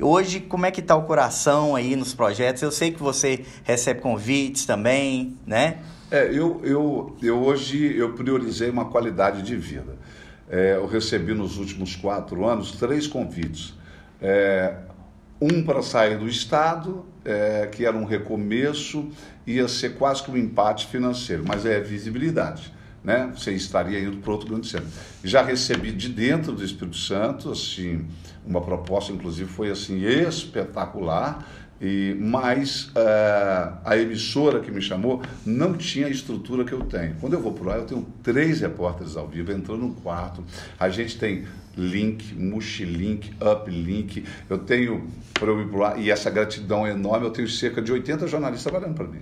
Hoje, como é que está o coração aí nos projetos? Eu sei que você recebe convites também, né? É, eu, eu, eu hoje eu priorizei uma qualidade de vida. É, eu recebi nos últimos quatro anos três convites. É, um para sair do Estado, é, que era um recomeço, ia ser quase que um empate financeiro, mas é visibilidade né? Você estaria indo para outro grande centro. Já recebi de dentro do Espírito Santo, assim, uma proposta, inclusive, foi assim espetacular. E, mas uh, a emissora que me chamou não tinha a estrutura que eu tenho. Quando eu vou por lá, eu tenho três repórteres ao vivo entrando no quarto. A gente tem link, multilink, uplink. Eu tenho, para eu ir por lá, e essa gratidão enorme, eu tenho cerca de 80 jornalistas trabalhando para mim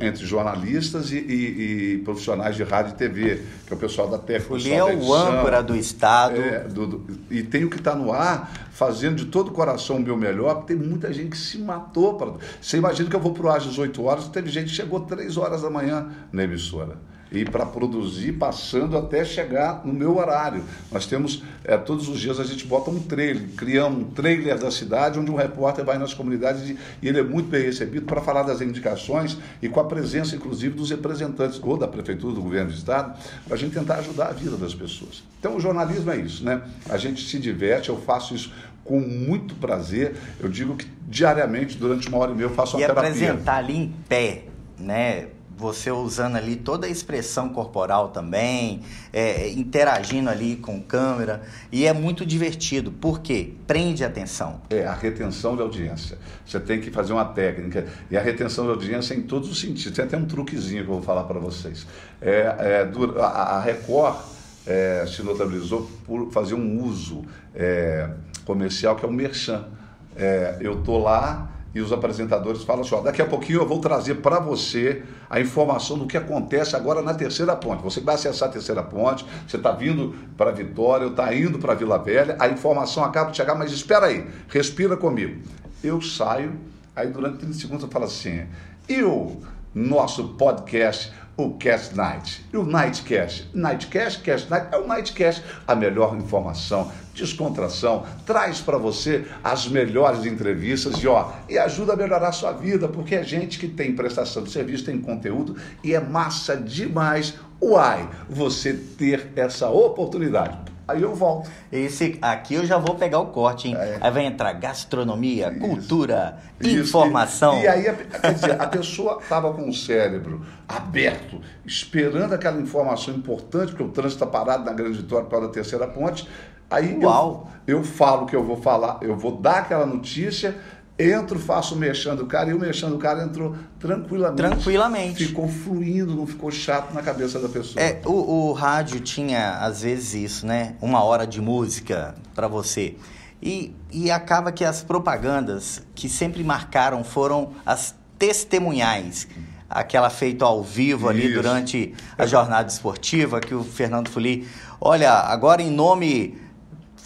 entre jornalistas e, e, e, profissionais de rádio e TV, que é o pessoal da técnica. Ele é o âncora do Estado. É, do, do, e tenho que estar no ar fazendo de todo o coração o meu melhor, porque tem muita gente que se matou. Pra... Você imagina que eu vou para o ar às 18 horas, teve gente que chegou 3 horas da manhã na emissora e para produzir passando até chegar no meu horário. Nós temos, é, todos os dias a gente bota um trailer, criamos um trailer da cidade onde um repórter vai nas comunidades e, e ele é muito bem recebido para falar das indicações e com a presença, inclusive, dos representantes ou da prefeitura, do governo do estado, para a gente tentar ajudar a vida das pessoas. Então o jornalismo é isso, né? A gente se diverte, eu faço isso com muito prazer. Eu digo que diariamente, durante uma hora e meia, eu faço e a terapia. E apresentar ali em pé, né? Você usando ali toda a expressão corporal também, é, interagindo ali com câmera, e é muito divertido, porque prende atenção. É, a retenção de audiência. Você tem que fazer uma técnica, e a retenção de audiência é em todos os sentidos. Tem até um truquezinho que eu vou falar para vocês. É, é, a Record é, se notabilizou por fazer um uso é, comercial que é o merchan. Eu estou lá e os apresentadores falam assim: ó, daqui a pouquinho eu vou trazer para você a informação do que acontece agora na terceira ponte. Você vai acessar a terceira ponte, você está vindo para Vitória, está indo para Vila Velha, a informação acaba de chegar, mas espera aí, respira comigo. Eu saio, aí durante 30 segundos eu falo assim: e o nosso podcast o Cast Night. E o Nightcast. Nightcast, Cast Night é o Nightcast. A melhor informação, descontração, traz para você as melhores entrevistas e ó, e ajuda a melhorar a sua vida, porque é gente que tem prestação de serviço, tem conteúdo e é massa demais. Uai, você ter essa oportunidade. Aí eu volto. Esse aqui eu já vou pegar o corte, hein? É. Aí vai entrar gastronomia, Isso. cultura, Isso. informação. E, e aí, quer dizer, a pessoa estava com o cérebro aberto, esperando aquela informação importante, porque o trânsito está parado na Grande Vitória para a terceira ponte. Aí. Eu, eu falo que eu vou falar, eu vou dar aquela notícia entro, faço o mexendo do cara e o mexendo do cara entrou tranquilamente. Tranquilamente. Ficou fluindo, não ficou chato na cabeça da pessoa. É, o, o rádio tinha às vezes isso, né? Uma hora de música para você. E, e acaba que as propagandas que sempre marcaram foram as testemunhais. Aquela feita ao vivo ali Isso. durante a jornada esportiva, que o Fernando Fuli. Olha, agora em nome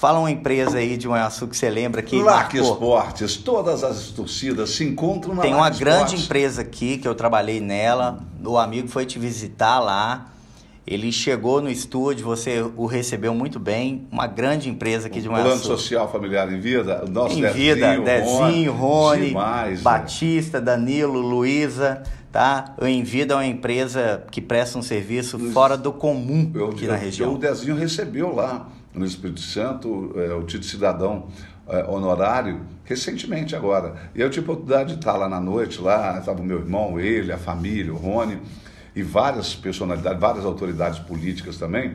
Fala uma empresa aí de Manhuaçu que você lembra que Lac Esportes, todas as torcidas se encontram na Tem uma grande empresa aqui que eu trabalhei nela, o amigo foi te visitar lá, ele chegou no estúdio, você o recebeu muito bem, uma grande empresa aqui de Manhuaçu. Plano Social Familiar em Vida, nosso em Dezinho, Vida, Dezinho, Rony, demais, Batista, Danilo, Luísa, tá? O Em Vida é uma empresa que presta um serviço fora do comum eu, aqui eu, na região. O Dezinho recebeu lá no Espírito Santo, é, o título cidadão é, honorário, recentemente agora. E eu tive a oportunidade de estar lá na noite, lá estava o meu irmão, ele, a família, o Rony, e várias personalidades, várias autoridades políticas também.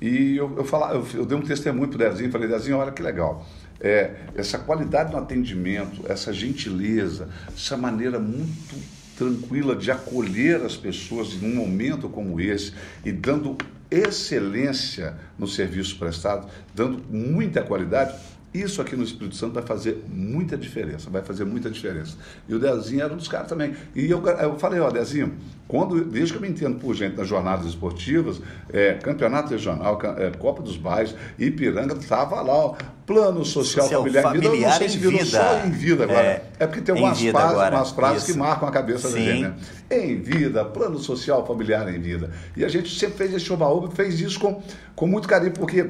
E eu, eu, fala, eu, eu dei um testemunho para o Dezinho, falei, Dezinho, olha que legal. É, essa qualidade no atendimento, essa gentileza, essa maneira muito tranquila de acolher as pessoas em um momento como esse e dando excelência no serviço prestado, dando muita qualidade, isso aqui no Espírito Santo vai fazer muita diferença, vai fazer muita diferença. E o Dezinho era um dos caras também. E eu, eu falei, ó, Dezinho, quando, desde que eu me entendo por gente nas jornadas esportivas, é, campeonato regional, é, Copa dos Bairros, Ipiranga, estava lá, ó, plano social, social familiar, familiar vida, eu não sei se vida. só em vida agora. É, é porque tem umas frases, umas frases que marcam a cabeça Sim. da gente, né? Em vida, plano social familiar em vida. E a gente sempre fez esse oba fez isso com, com muito carinho, porque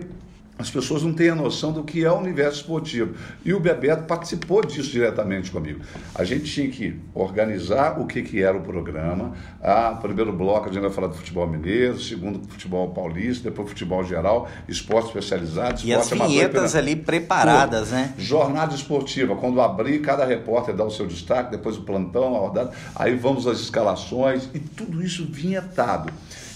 as pessoas não têm a noção do que é o universo esportivo. E o Bebeto participou disso diretamente comigo. A gente tinha que organizar o que, que era o programa. Ah, primeiro bloco a gente vai falar do futebol mineiro, segundo futebol paulista, depois futebol geral, esporte especializado, esporte E as vinhetas ali preparadas, né? Jornada esportiva, quando abrir, cada repórter dá o seu destaque, depois o plantão, a rodada, aí vamos às escalações, e tudo isso vinhetado.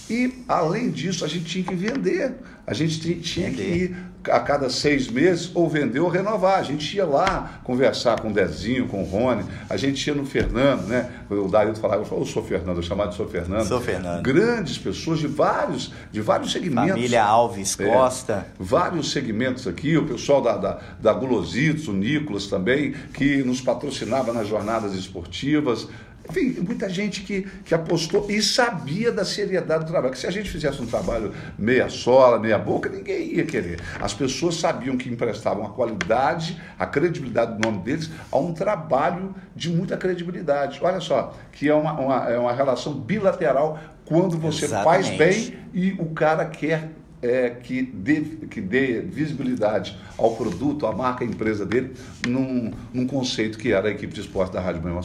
E, além disso, a gente tinha que vender. A gente tinha que ir a cada seis meses ou vender ou renovar. A gente ia lá conversar com o Dezinho, com o Rony, a gente ia no Fernando, né? O Darildo falava, eu falava, eu sou Fernando, eu chamava de sou Fernando. Sou Fernando. Grandes pessoas de vários, de vários segmentos. Família Alves é, Costa. Vários segmentos aqui, o pessoal da, da, da Gulositos, o Nicolas também, que nos patrocinava nas jornadas esportivas. Enfim, muita gente que, que apostou e sabia da seriedade do trabalho. Que se a gente fizesse um trabalho meia sola, meia boca, ninguém ia querer. As pessoas sabiam que emprestavam a qualidade, a credibilidade do nome deles a um trabalho de muita credibilidade. Olha só, que é uma, uma, é uma relação bilateral quando você Exatamente. faz bem e o cara quer é, que, dê, que dê visibilidade ao produto, à marca, à empresa dele, num, num conceito que era a equipe de esporte da Rádio Banho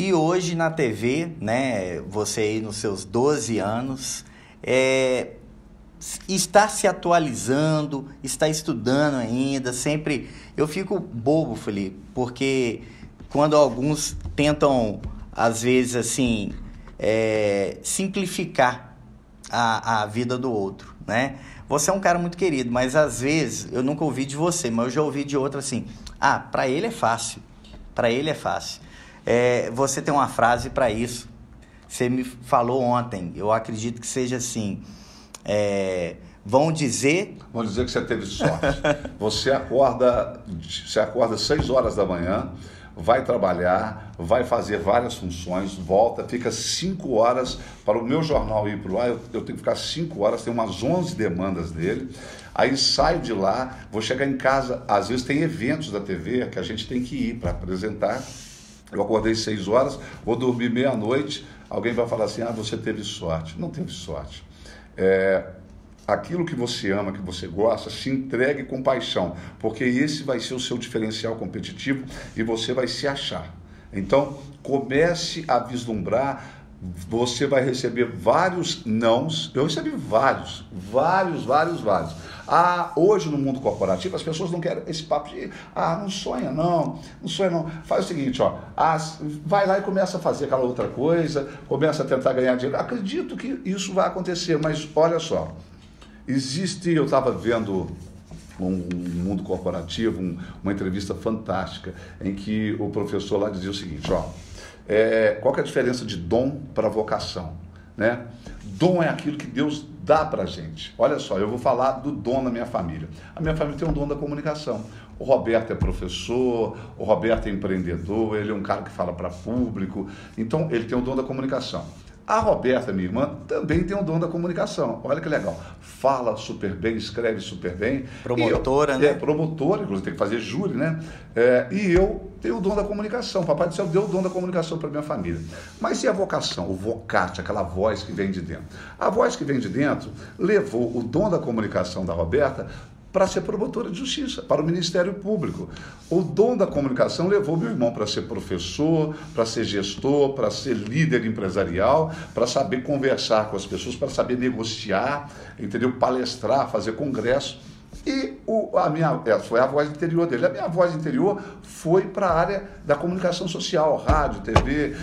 e hoje na TV, né, você aí nos seus 12 anos, é, está se atualizando, está estudando ainda, sempre. Eu fico bobo, Felipe, porque quando alguns tentam, às vezes, assim, é, simplificar a, a vida do outro, né? Você é um cara muito querido, mas às vezes eu nunca ouvi de você, mas eu já ouvi de outro assim: ah, para ele é fácil, para ele é fácil. É, você tem uma frase para isso. Você me falou ontem. Eu acredito que seja assim. É, vão dizer. Vão dizer que você teve sorte. você acorda, você acorda 6 horas da manhã, vai trabalhar, vai fazer várias funções, volta, fica 5 horas para o meu jornal ir para ar. Eu, eu tenho que ficar 5 horas, tem umas 11 demandas dele. Aí saio de lá, vou chegar em casa. Às vezes tem eventos da TV que a gente tem que ir para apresentar. Eu acordei 6 horas, vou dormir meia-noite. Alguém vai falar assim: ah, você teve sorte. Não teve sorte. É, aquilo que você ama, que você gosta, se entregue com paixão, porque esse vai ser o seu diferencial competitivo e você vai se achar. Então, comece a vislumbrar você vai receber vários nãos. Eu recebi vários, vários, vários, vários. Ah, hoje no mundo corporativo as pessoas não querem esse papo de ah, não sonha não, não sonha não. Faz o seguinte, ó, as, vai lá e começa a fazer aquela outra coisa, começa a tentar ganhar dinheiro. Acredito que isso vai acontecer, mas olha só, existe, eu estava vendo um, um, mundo corporativo, um, uma entrevista fantástica, em que o professor lá dizia o seguinte, ó, é, qual é a diferença de dom para vocação? Né? Dom é aquilo que Deus dá para gente. Olha só, eu vou falar do dom da minha família. A minha família tem um dom da comunicação. O Roberto é professor, o Roberto é empreendedor, ele é um cara que fala para público, então ele tem o dom da comunicação. A Roberta, minha irmã, também tem o dom da comunicação. Olha que legal. Fala super bem, escreve super bem. Promotora, eu, né? É, promotora, inclusive tem que fazer júri, né? É, e eu tenho o dom da comunicação. Papai do céu deu o dom da comunicação para minha família. Mas e a vocação? O vocate, aquela voz que vem de dentro? A voz que vem de dentro levou o dom da comunicação da Roberta para ser promotora de justiça, para o Ministério Público. O dom da comunicação levou meu irmão para ser professor, para ser gestor, para ser líder empresarial, para saber conversar com as pessoas, para saber negociar, entendeu? Palestrar, fazer congresso. E o, a minha, é, foi a voz interior dele. A minha voz interior foi para a área da comunicação social, rádio, TV,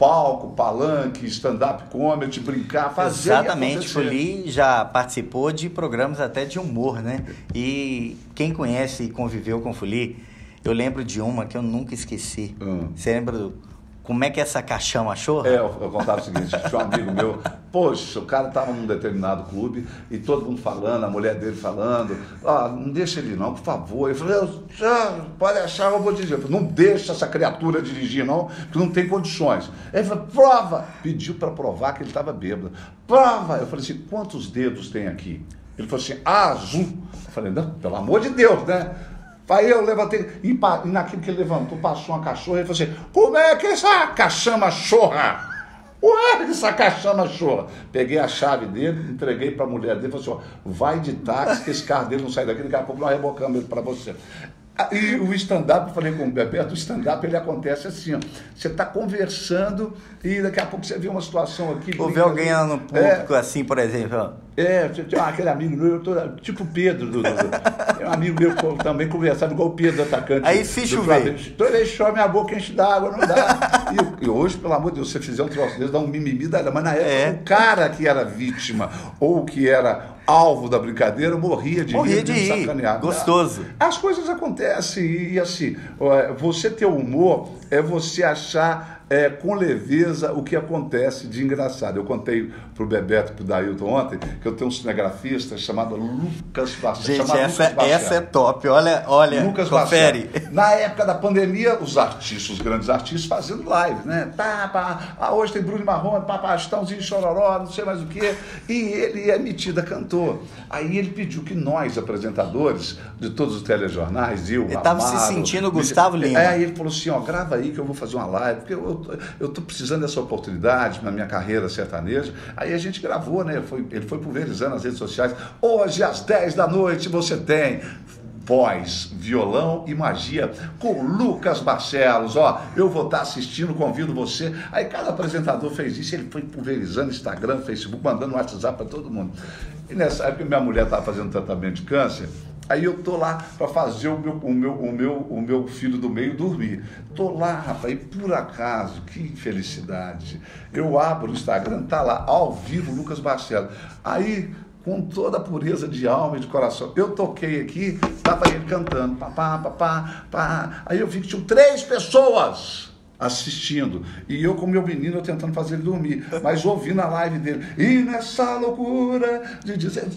palco, palanque, stand-up comedy, brincar, fazer. Exatamente, Fuli já participou de programas até de humor, né? E quem conhece e conviveu com Fuli, eu lembro de uma que eu nunca esqueci. Hum. Você lembra do como é que essa caixão achou? É, eu, eu contava o seguinte, tinha um amigo meu, poxa, o cara estava num determinado clube e todo mundo falando, a mulher dele falando, ah, não deixa ele não, por favor. Eu falei, pode achar, eu vou dirigir. Eu falei, não deixa essa criatura dirigir não, que não tem condições. Ele falou, prova! Pediu para provar que ele estava bêbado. Prova! Eu falei assim, quantos dedos tem aqui? Ele falou assim, azul. Eu falei, não, pelo amor de Deus, né? Aí eu levantei, e, naquilo que ele levantou, passou uma cachorra, e falou assim: Como é que essa caçamba chorra? Ué, essa caçamba chorra. Peguei a chave dele, entreguei para a mulher dele e falei assim: ó, vai de táxi, que esse carro dele não sai daqui, daqui a pouco nós rebocamos ele para você. Ah, e o stand-up, eu falei com o Bebeto, o stand-up ele acontece assim, ó. Você está conversando e daqui a pouco você vê uma situação aqui. Ou vê alguém no público é, assim, por exemplo. É, tinha aquele amigo meu, eu tô, tipo o Pedro, do, do, é um amigo meu também conversava igual o Pedro, atacante. Aí se chover. Toda vez chove, minha boca enche d'água, não dá. E, e, hoje, pelo amor de Deus, se você fizer um troço desse, dá um mimimi, dá, mas na época é. o cara que era vítima ou que era alvo da brincadeira, morria de morria rir, de rir. sacanear. Gostoso. As coisas acontecem e assim, você ter humor é você achar é, com leveza o que acontece de engraçado. Eu contei para o Bebeto e para o Dailton ontem que eu tenho um cinegrafista chamado Lucas Bastião. Gente, essa, Lucas essa é top. Olha, olha, Lucas confere. Na época da pandemia, os artistas, os grandes artistas, fazendo live, né? Tá, pá, ah, hoje tem Bruno Marrone, papá, Estãozinho, Chororó, não sei mais o quê. E ele é metido a cantor. Aí ele pediu que nós, apresentadores de todos os telejornais, eu, Ele estava se sentindo Gustavo Lima. É, ele falou assim, ó, grava aí que eu vou fazer uma live, porque eu eu estou precisando dessa oportunidade na minha carreira sertaneja. Aí a gente gravou, né? Foi, ele foi pulverizando nas redes sociais. Hoje, às 10 da noite, você tem voz, violão e magia com Lucas Barcelos. Ó, eu vou estar assistindo, convido você. Aí cada apresentador fez isso, ele foi pulverizando Instagram, Facebook, mandando WhatsApp para todo mundo. E nessa época minha mulher estava fazendo tratamento de câncer Aí eu tô lá para fazer o meu, o, meu, o, meu, o meu filho do meio dormir. Tô lá, rapaz, e por acaso, que felicidade. Eu abro o Instagram, tá lá, ao vivo, Lucas Barcelos. Aí com toda a pureza de alma e de coração. Eu toquei aqui, estava ele cantando, papá, papá, pá. Aí eu vi que tinham três pessoas assistindo. E eu com meu menino eu tentando fazer ele dormir, mas ouvindo a live dele. E nessa loucura de dizer,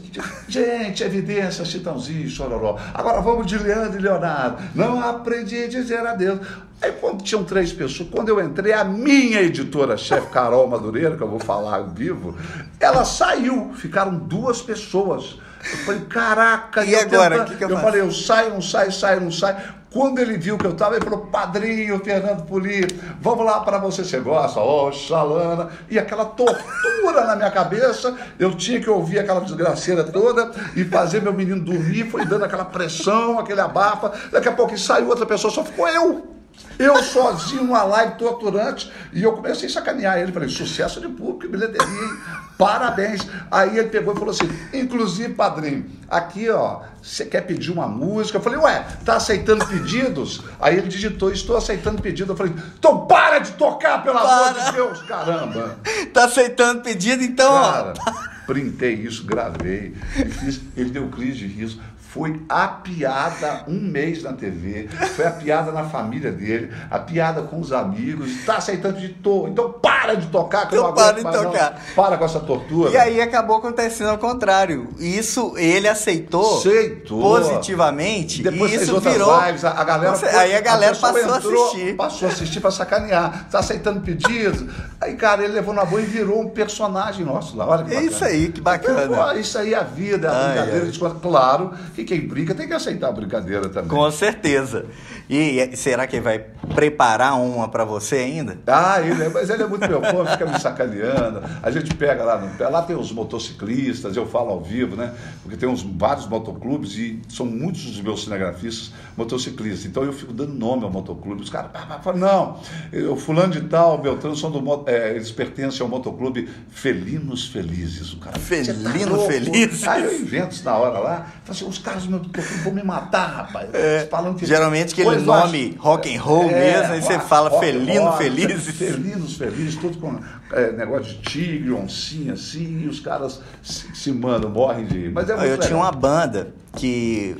gente, evidência, Chitãozinho, chororó. Agora vamos de Leandro e Leonardo. Não aprendi a dizer adeus. Aí quando tinham três pessoas, quando eu entrei, a minha editora-chefe, Carol Madureira, que eu vou falar ao vivo, ela saiu, ficaram duas pessoas. Eu falei, caraca, e agora? que que eu, eu falei, eu saio, não saio, saio, não saio. Quando ele viu que eu estava, ele falou, padrinho Fernando Polito, vamos lá para você, você gosta? Ó, oh, Xalana. E aquela tortura na minha cabeça, eu tinha que ouvir aquela desgraceira toda e fazer meu menino dormir, foi dando aquela pressão, aquele abafa. Daqui a pouco saiu outra pessoa, só ficou eu. Eu sozinho numa live torturante e eu comecei a sacanear ele. Falei, sucesso de público, bilheteria, hein? Parabéns. Aí ele pegou e falou assim: inclusive, padrinho, aqui ó, você quer pedir uma música? Eu falei, ué, tá aceitando pedidos? Aí ele digitou, estou aceitando pedido. Eu falei, então para de tocar, pelo para. amor de Deus, caramba. Tá aceitando pedido, então, Cara, ó. printei isso, gravei, fiz, ele deu crise de riso. Foi a piada um mês na TV, foi a piada na família dele, a piada com os amigos, está aceitando de to, então para de tocar, que eu não para de tocar. Não. Para com essa tortura. E aí acabou acontecendo ao contrário. Isso ele aceitou, aceitou. positivamente Depois e isso virou lives, a, galera Você, aí a galera a passou entrou, a assistir. Passou a assistir para sacanear. Está aceitando pedidos. Aí, cara, ele levou na boa e virou um personagem nosso lá. Olha que bacana. Isso aí, que bacana. Isso aí é a vida, a ai, brincadeira. Ai. Claro que quem brinca tem que aceitar a brincadeira também. Com certeza. E será que ele vai preparar uma para você ainda? Ah, ele é, mas ele é muito meu fã, fica me sacaneando. A gente pega lá no lá tem os motociclistas, eu falo ao vivo, né? Porque tem uns vários motoclubes e são muitos dos meus cinegrafistas motociclistas. Então eu fico dando nome ao motoclube. Os caras falam, não, eu fulano de tal, Beltrano, são do é, eles pertencem ao motoclube Felinos Felizes. O cara, Felino tá Feliz? Aí eu invento na hora lá. Falo assim, os caras do meu vão me matar, rapaz. É, falando que, geralmente aquele nome rock and roll é, mesmo, aí você fala Felino rock, Felizes. Felinos Felizes, tudo com é, negócio de tigre, oncinha assim, e os caras se, se mandam, morrem de. Mas é muito Eu legal. tinha uma banda que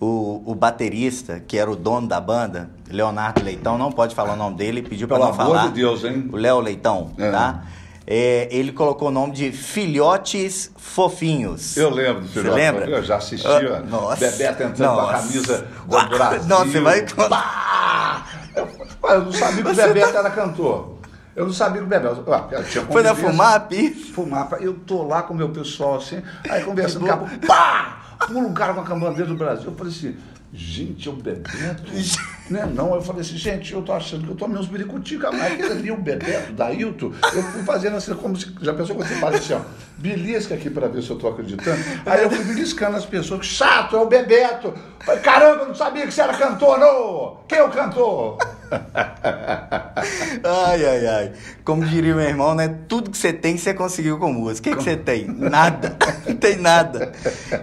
o, o baterista, que era o dono da banda, Leonardo Leitão, não pode falar o nome dele, pediu para não falar. Pelo amor de Deus, hein? O Léo Leitão, é. tá? É, ele colocou o nome de Filhotes Fofinhos. Eu lembro do Filhotes Você lembra? Eu já assisti, uh, nossa, Bebeto entrando com a camisa do Brasil. Nossa, você vai... Eu, eu não sabia que o Bebeto era cantor. Eu não sabia que o Bebeto. tinha Foi na Fumap? Fumap. Eu tô lá com o meu pessoal assim, aí conversando, daqui a pouco, pá! Pula um cara com a bandeira do Brasil. Eu falei assim, gente, é o Bebeto? né? Não, eu falei assim, gente, eu tô achando que eu tomei uns biricutica, mas aquele ali, o Bebeto, da Hilton, eu fui fazendo assim, como se, já pensou quando você faz assim, ó, belisca aqui para ver se eu tô acreditando. Aí eu fui beliscando as pessoas, chato, é o Bebeto. Falei, caramba, eu não sabia que você era cantor, não! Quem é o cantor? ai, ai, ai. Como diria meu irmão, né? Tudo que você tem, você conseguiu com música. O que, que você tem? Nada. Não tem nada.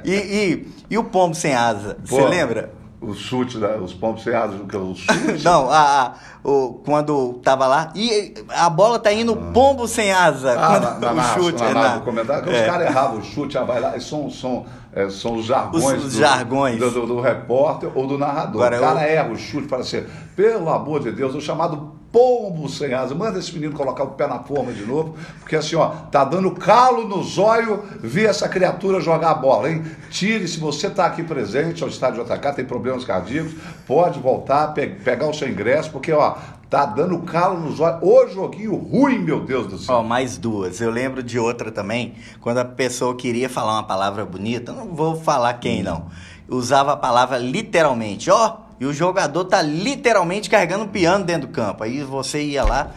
E, e, e o pombo sem asa? Você lembra? O chute, né? os pompos sem asa, o chute. Não, a, a, o, quando tava lá, e a bola tá indo ah. pombo sem asa. Ah, na, na, o chute. Na, na, na, comentário, é. Os caras erravam o chute, ah, vai lá, são, são, é, são os jargões, os, do, jargões. Do, do, do, repórter ou do narrador. Agora, o cara eu... erra o chute para ser, pelo amor de Deus, o chamado pombo sem asa. Manda esse menino colocar o pé na forma de novo, porque assim, ó, tá dando calo no zóio ver essa criatura jogar a bola, hein? Tire, se você tá aqui presente ao estádio JK, tem problemas cardíacos, pode voltar, pe pegar o seu ingresso, porque, ó, Tá dando calo nos olhos. Ô joguinho ruim, meu Deus do céu. Ó, mais duas. Eu lembro de outra também, quando a pessoa queria falar uma palavra bonita, não vou falar quem hum. não. Usava a palavra literalmente. Ó, e o jogador tá literalmente carregando o piano dentro do campo. Aí você ia lá,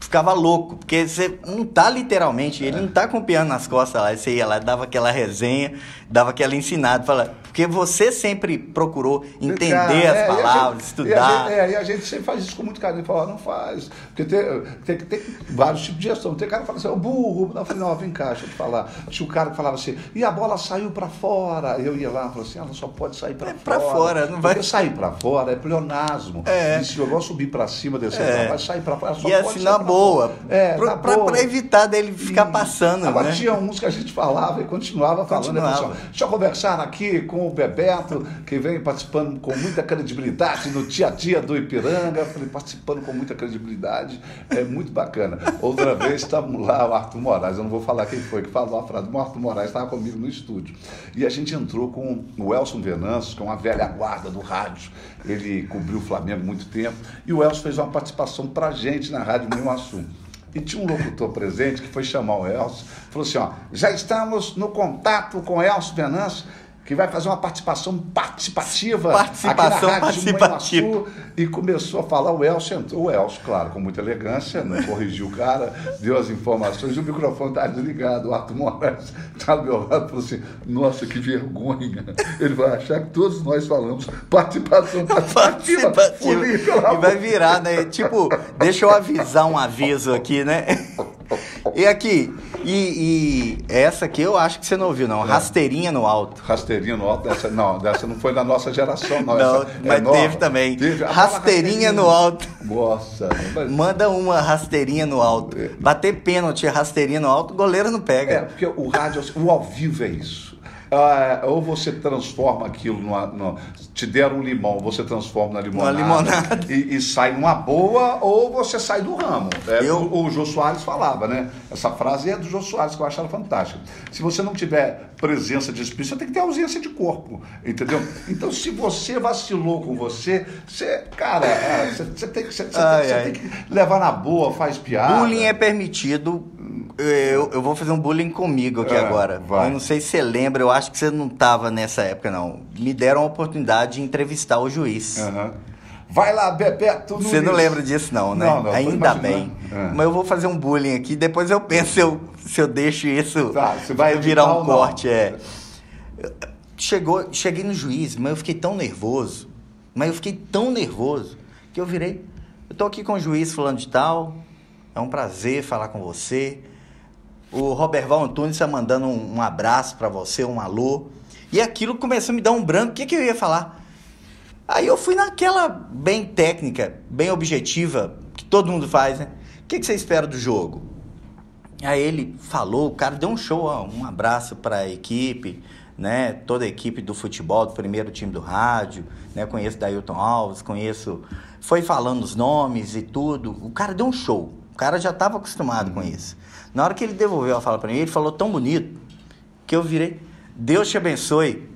ficava louco, porque você não tá literalmente, ele não tá com o piano nas costas lá, você ia lá, dava aquela resenha, dava aquela ensinada, fala, porque você sempre procurou entender as é, palavras, gente- estudar. E a, gente, é, e a gente sempre faz isso com muito carinho. Fala, não faz. Porque tem, tem, tem vários tipos de gestão. Tem cara que fala assim, ô burro. Eu falei, não, vem cá, deixa eu te falar. Tinha um cara que falava assim, e a bola saiu pra fora. Eu ia lá falava assim, ela só pode sair pra É fora. pra fora, não vai- Porque sair pra fora é pleonasmo. É. E se eu vou subir pra cima, descer É. baixo, sair pra fora, só E pode boa. É, pra, na pra- boa. pra evitar dele ficar E- passando, Agora né? tinha uns que a gente falava e continuava falando. né? Continuava. Deixa eu conversar aqui com o Bebeto, que vem participando com muita credibilidade no dia a dia do Ipiranga. Falei, participando com muita credibilidade, é muito bacana. Outra vez estávamos lá, o Arthur Moraes, eu não vou falar quem foi que falou a frase, mas o Arthur Moraes estava comigo no estúdio. E a gente entrou com o Elson Venâncio, que é uma velha guarda do rádio. Ele cobriu o Flamengo há muito tempo. E o Elson fez uma participação pra gente na Rádio E tinha um locutor presente que foi chamar o Elcio, falou assim, ó, já estamos no contato com o Elcio Venâncio, que vai fazer uma participação participativa Participação aqui na Rádio participativa. E começou a falar, o Elcio entrou, o Elcio, claro, com muita elegância, não corrigiu o cara, deu as informações, o microfone estava desligado, o Arthur Moraes está do meu lado e falou assim, nossa, que vergonha, ele vai achar que todos nós falamos participação participativa, Participativa. E vai virar, né? Tipo, deixa eu avisar um aviso aqui, né? E aqui, e, e essa aqui eu acho que você não ouviu, não. Rasteirinha no alto. Rasteirinha no alto, dessa, não, dessa não foi da nossa geração, não. Não, essa é mas nova. teve também. Teve. Ah, Rasteirinha no alto. Nossa, mas- Manda uma rasteirinha no alto. Bater pênalti, rasteirinha no alto, goleiro não é, pega. porque o rádio, o ao vivo é isso. Ah, ou você transforma aquilo numa, numa- Te deram um limão, você transforma na limonada. limonada. E, e sai numa boa, ou você sai do ramo. É, Eu- o, o Jô Soares falava, né? Essa frase é do Jô Soares, que eu achava fantástica. Se você não tiver presença de espírito, você tem que ter ausência de corpo. Entendeu? Então, se você vacilou com você, você, cara, é, você, você tem, que- você, Ai, tem, você ai. tem que levar na boa, faz piada. Bullying é permitido. Eu, eu vou fazer um bullying comigo aqui É, agora. vai. Eu não sei se você lembra, eu acho que você não estava nessa época, não. Me deram a oportunidade de entrevistar o juiz. Aham. Vai lá, Bebeto. Você não lembra disso, não, né? Não, não, Ainda bem. É. Mas eu vou fazer um bullying aqui, depois eu penso eu, se eu deixo isso. Tá, você vai virar um não? corte, é. Chegou, cheguei no juiz, mas eu fiquei tão nervoso. Mas eu fiquei tão nervoso que eu virei. Eu tô aqui com o juiz fulano de tal. É um prazer falar com você. O Roberval Antunes está mandando um, um abraço para você, um alô. E aquilo começou a me dar um branco. O que, que eu ia falar? Aí eu fui naquela bem técnica, bem objetiva, que todo mundo faz, né? O que, que você espera do jogo? Aí ele falou, o cara deu um show, ó, um abraço para a equipe, né? Toda a equipe do futebol, do primeiro time do rádio, né? Conheço Dailton Alves, conheço. Foi falando os nomes e tudo. O cara deu um show. O cara já estava acostumado com isso. Na hora que ele devolveu a fala para mim, ele falou tão bonito que eu virei. Deus te abençoe.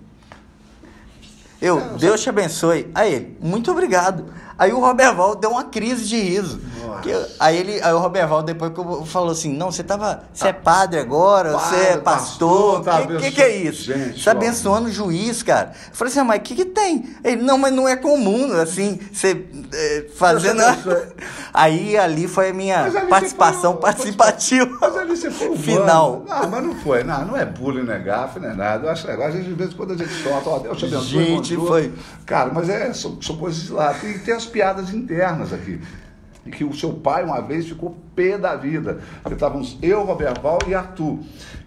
Eu, Deus te abençoe. Aí ele, muito obrigado. Aí o Roberval deu uma crise de riso. Que aí ele, aí o Roberval depois que falou assim, não, você tava, você é padre agora, você é pastor, tá o que, que, abençoando- que é isso? Gente, Você tá abençoando o juiz, cara. Eu falei assim, ah, mas o que que tem? Ele, não, mas não é comum, assim, você é, fazendo... Aí ali foi a minha participação foi- participativa. Mas ali você foi. Final. Não, mas não foi. Não, não é bullying, não é gafe, não é nada. Eu acho legal. A gente, de vez em quando, a gente solta. Ó, Deus te abençoe. Gente, foi. Cara, mas é, são, são coisas de lá. Tem, tem as piadas internas aqui. E que o seu pai, uma vez, ficou pé da vida. Estávamos eu, Roberval e Arthur.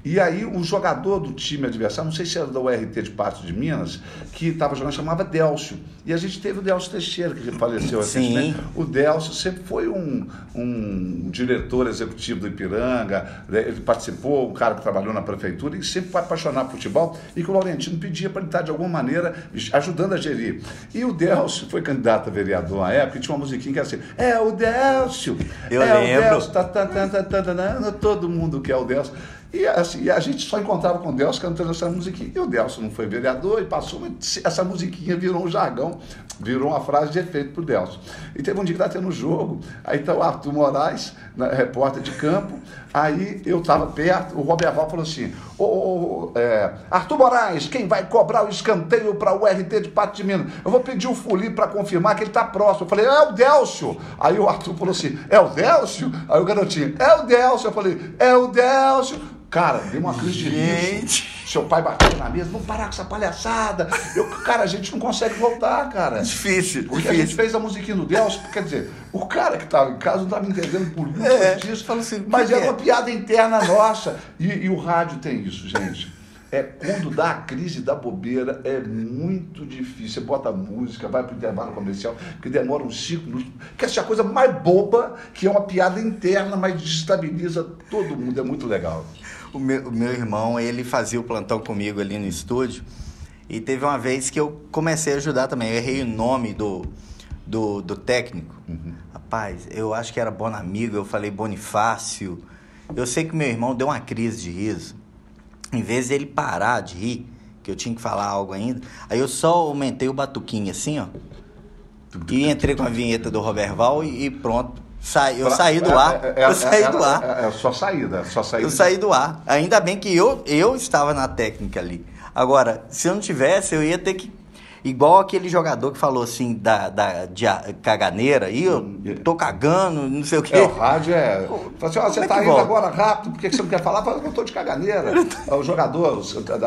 E aí o jogador do time adversário, não sei se era da URT de Patos de Minas, que estava jogando, chamava Délcio. E a gente teve o Délcio Teixeira, que faleceu recentemente. O Délcio sempre foi um, um diretor executivo do Ipiranga, né? ele participou, um cara que trabalhou na prefeitura e sempre foi apaixonado por futebol e que o Laurentino pedia para ele estar de alguma maneira ajudando a gerir. E o Délcio foi candidato a vereador na época e tinha uma musiquinha que era assim: É o Délcio! Eu é lembro. O Délcio, tá, tá, tá, tá, tá, tá, tá, todo mundo quer o Délcio. E, assim, e a gente só encontrava com o Delcio cantando essa musiquinha. E o Delcio não foi vereador e passou, mas essa musiquinha virou um jargão, virou uma frase de efeito pro Delcio. E teve um dia que tá tendo jogo, aí tá o Arthur Moraes, né, repórter de campo, aí eu estava perto, o Roberval falou assim, ô, ô, é, Arthur Moraes, quem vai cobrar o escanteio para o RT de Pato de Minas? Eu vou pedir o Fuli para confirmar que ele está próximo. Eu falei, é o Delcio. Aí o Arthur falou assim, é o Delcio? Aí o garotinho, é o Delcio. Eu falei, é o Delcio. Cara, deu uma crise de riso. Seu pai bateu na mesa, vamos parar com essa palhaçada. Eu, cara, a gente não consegue voltar, cara. Difícil. Porque difícil. a gente fez a musiquinha do Delcio, quer dizer, o cara que estava em casa não estava entendendo por muito É, disso. fala assim, mas é quê? uma piada interna nossa. E, e o rádio tem isso, gente. É quando dá a crise da bobeira, é muito difícil. Você bota música, vai pro intervalo comercial, que demora uns cinco minutos. Que essa é a coisa mais boba, que é uma piada interna, mas desestabiliza todo mundo. É muito legal. O meu, o meu irmão, ele fazia o plantão comigo ali no estúdio. E teve uma vez que eu comecei a ajudar também. Eu errei o nome do, do, do técnico. Rapaz, eu acho que era Bonamigo, eu falei Bonifácio. Eu sei que meu irmão deu uma crise de riso. Em vez dele parar de rir, que eu tinha que falar algo ainda, aí eu só aumentei o batuquinho assim, ó. E entrei com a vinheta do Roberval e, e pronto. Sa, eu Pra- saí do é- ar. é- é- eu saí é- do ar. É, é, é só saída, só saída. Eu saí do ar. Ainda bem que eu, eu estava na técnica ali. Agora, se eu não tivesse, eu ia ter que. Igual aquele jogador que falou assim da, da de caganeira aí, eu tô cagando, não sei o quê. É, o rádio é. Fala assim, ó, você é tá que indo volta? agora rápido, por que que você não quer falar? Fala, eu tô de caganeira. É o jogador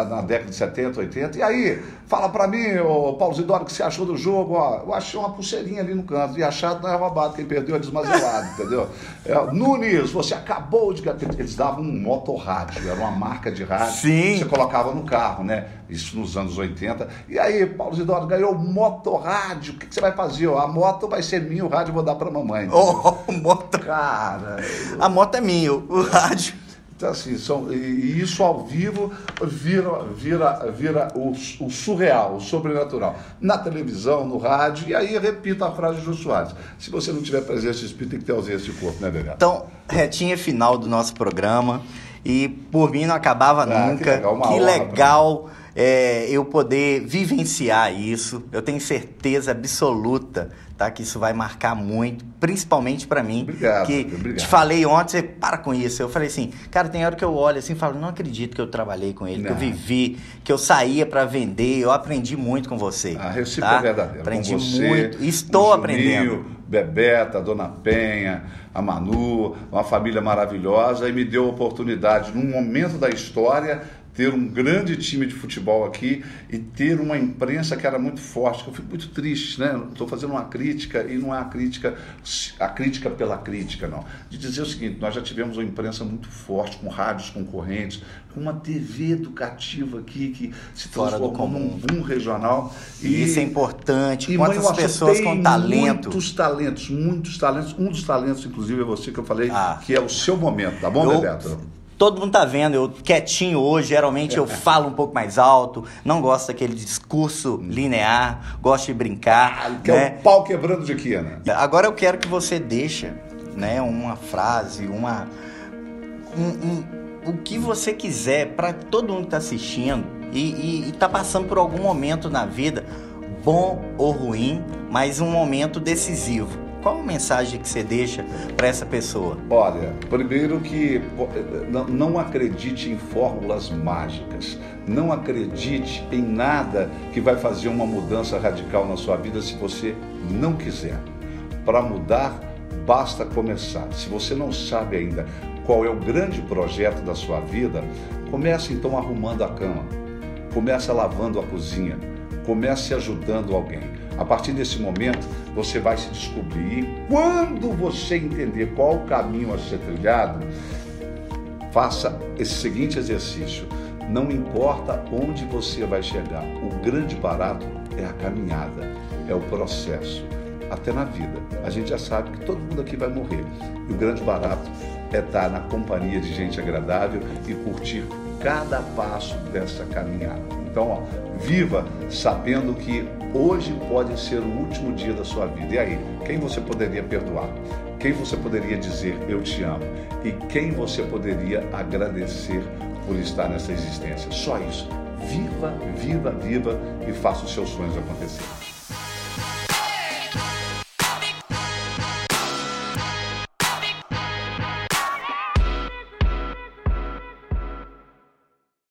na década de 70, 80. E aí, fala pra mim, ô Paulo Zidoro, o que você achou do jogo? Ó, eu achei uma pulseirinha ali no canto. E achado não é roubado, quem perdeu é desmazelado, entendeu? É, Nunes, você acabou de. Eles davam um motorrádio, era uma marca de rádio. Sim. Você colocava no carro, né? Isso nos anos 80. E aí, Paulo Zidoro ganhou motorrádio. O que, que você vai fazer? ó? A moto vai ser minha, o rádio eu vou dar pra mamãe. Oh, moto. Cara, A moto é minha, o rádio. então assim, são, e isso ao vivo vira, vira, vira o, o surreal, o sobrenatural. Na televisão, no rádio, e aí repito a frase de Jô Soares. Se você não tiver presença de espírito, tem que ter ausência de corpo, né, Dedé? Então, retinha final do nosso programa. E por mim não acabava Ah, que nunca. legal, uma que legal é, eu poder vivenciar isso. Eu tenho certeza absoluta tá, que isso vai marcar muito, principalmente pra mim. Obrigado, que obrigado. te falei ontem, você para com isso. Eu falei assim, cara, tem hora que eu olho assim e falo, não acredito que eu trabalhei com ele, que eu Não. vivi, que eu saía pra vender. Eu aprendi muito com você. A recíproca tá? é verdadeira. Aprendi você, muito. Estou aprendendo. Juninho, Bebeta, a Dona Penha, a Manu, uma família maravilhosa, e me deu a oportunidade, num momento da história, ter um grande time de futebol aqui e ter uma imprensa que era muito forte. que Eu fico muito triste, né? Estou fazendo uma crítica e não é a crítica, a crítica pela crítica, não. De dizer o seguinte: nós já tivemos uma imprensa muito forte, com rádios concorrentes, com uma TV educativa aqui que se transformou num comum. boom regional. E isso é importante. E Quantas Manhuaçu pessoas com talento. Muitos talentos, muitos talentos. Um dos talentos, inclusive, é você que eu falei, Ah. que é o seu momento, tá bom, Eu- Bebeto? Todo mundo tá vendo, eu quietinho hoje, geralmente eu falo um pouco mais alto, não gosto daquele discurso linear, gosto de brincar, Que né? é o pau quebrando de quina. Agora eu quero que você deixe, né, uma frase, uma um- um- o que você quiser para todo mundo que tá assistindo e, e, e tá passando por algum momento na vida, bom ou ruim, mas um momento decisivo. Qual a mensagem que você deixa para essa pessoa? Olha, primeiro que não acredite em fórmulas mágicas. Não acredite em nada que vai fazer uma mudança radical na sua vida se você não quiser. Para mudar, basta começar. Se você não sabe ainda qual é o grande projeto da sua vida, comece então arrumando a cama. Comece lavando a cozinha. Comece ajudando alguém. A partir desse momento, você vai se descobrir. E quando você entender qual o caminho a ser trilhado, faça esse seguinte exercício. Não importa onde você vai chegar, o grande barato é a caminhada, é o processo. Até na vida. A gente já sabe que todo mundo aqui vai morrer. E o grande barato é estar na companhia de gente agradável e curtir cada passo dessa caminhada. Então, ó, viva sabendo que Hoje pode ser o último dia da sua vida. E aí, quem você poderia perdoar? Quem você poderia dizer eu te amo? E quem você poderia agradecer por estar nessa existência? Só isso. Viva, viva, viva e faça os seus sonhos acontecer.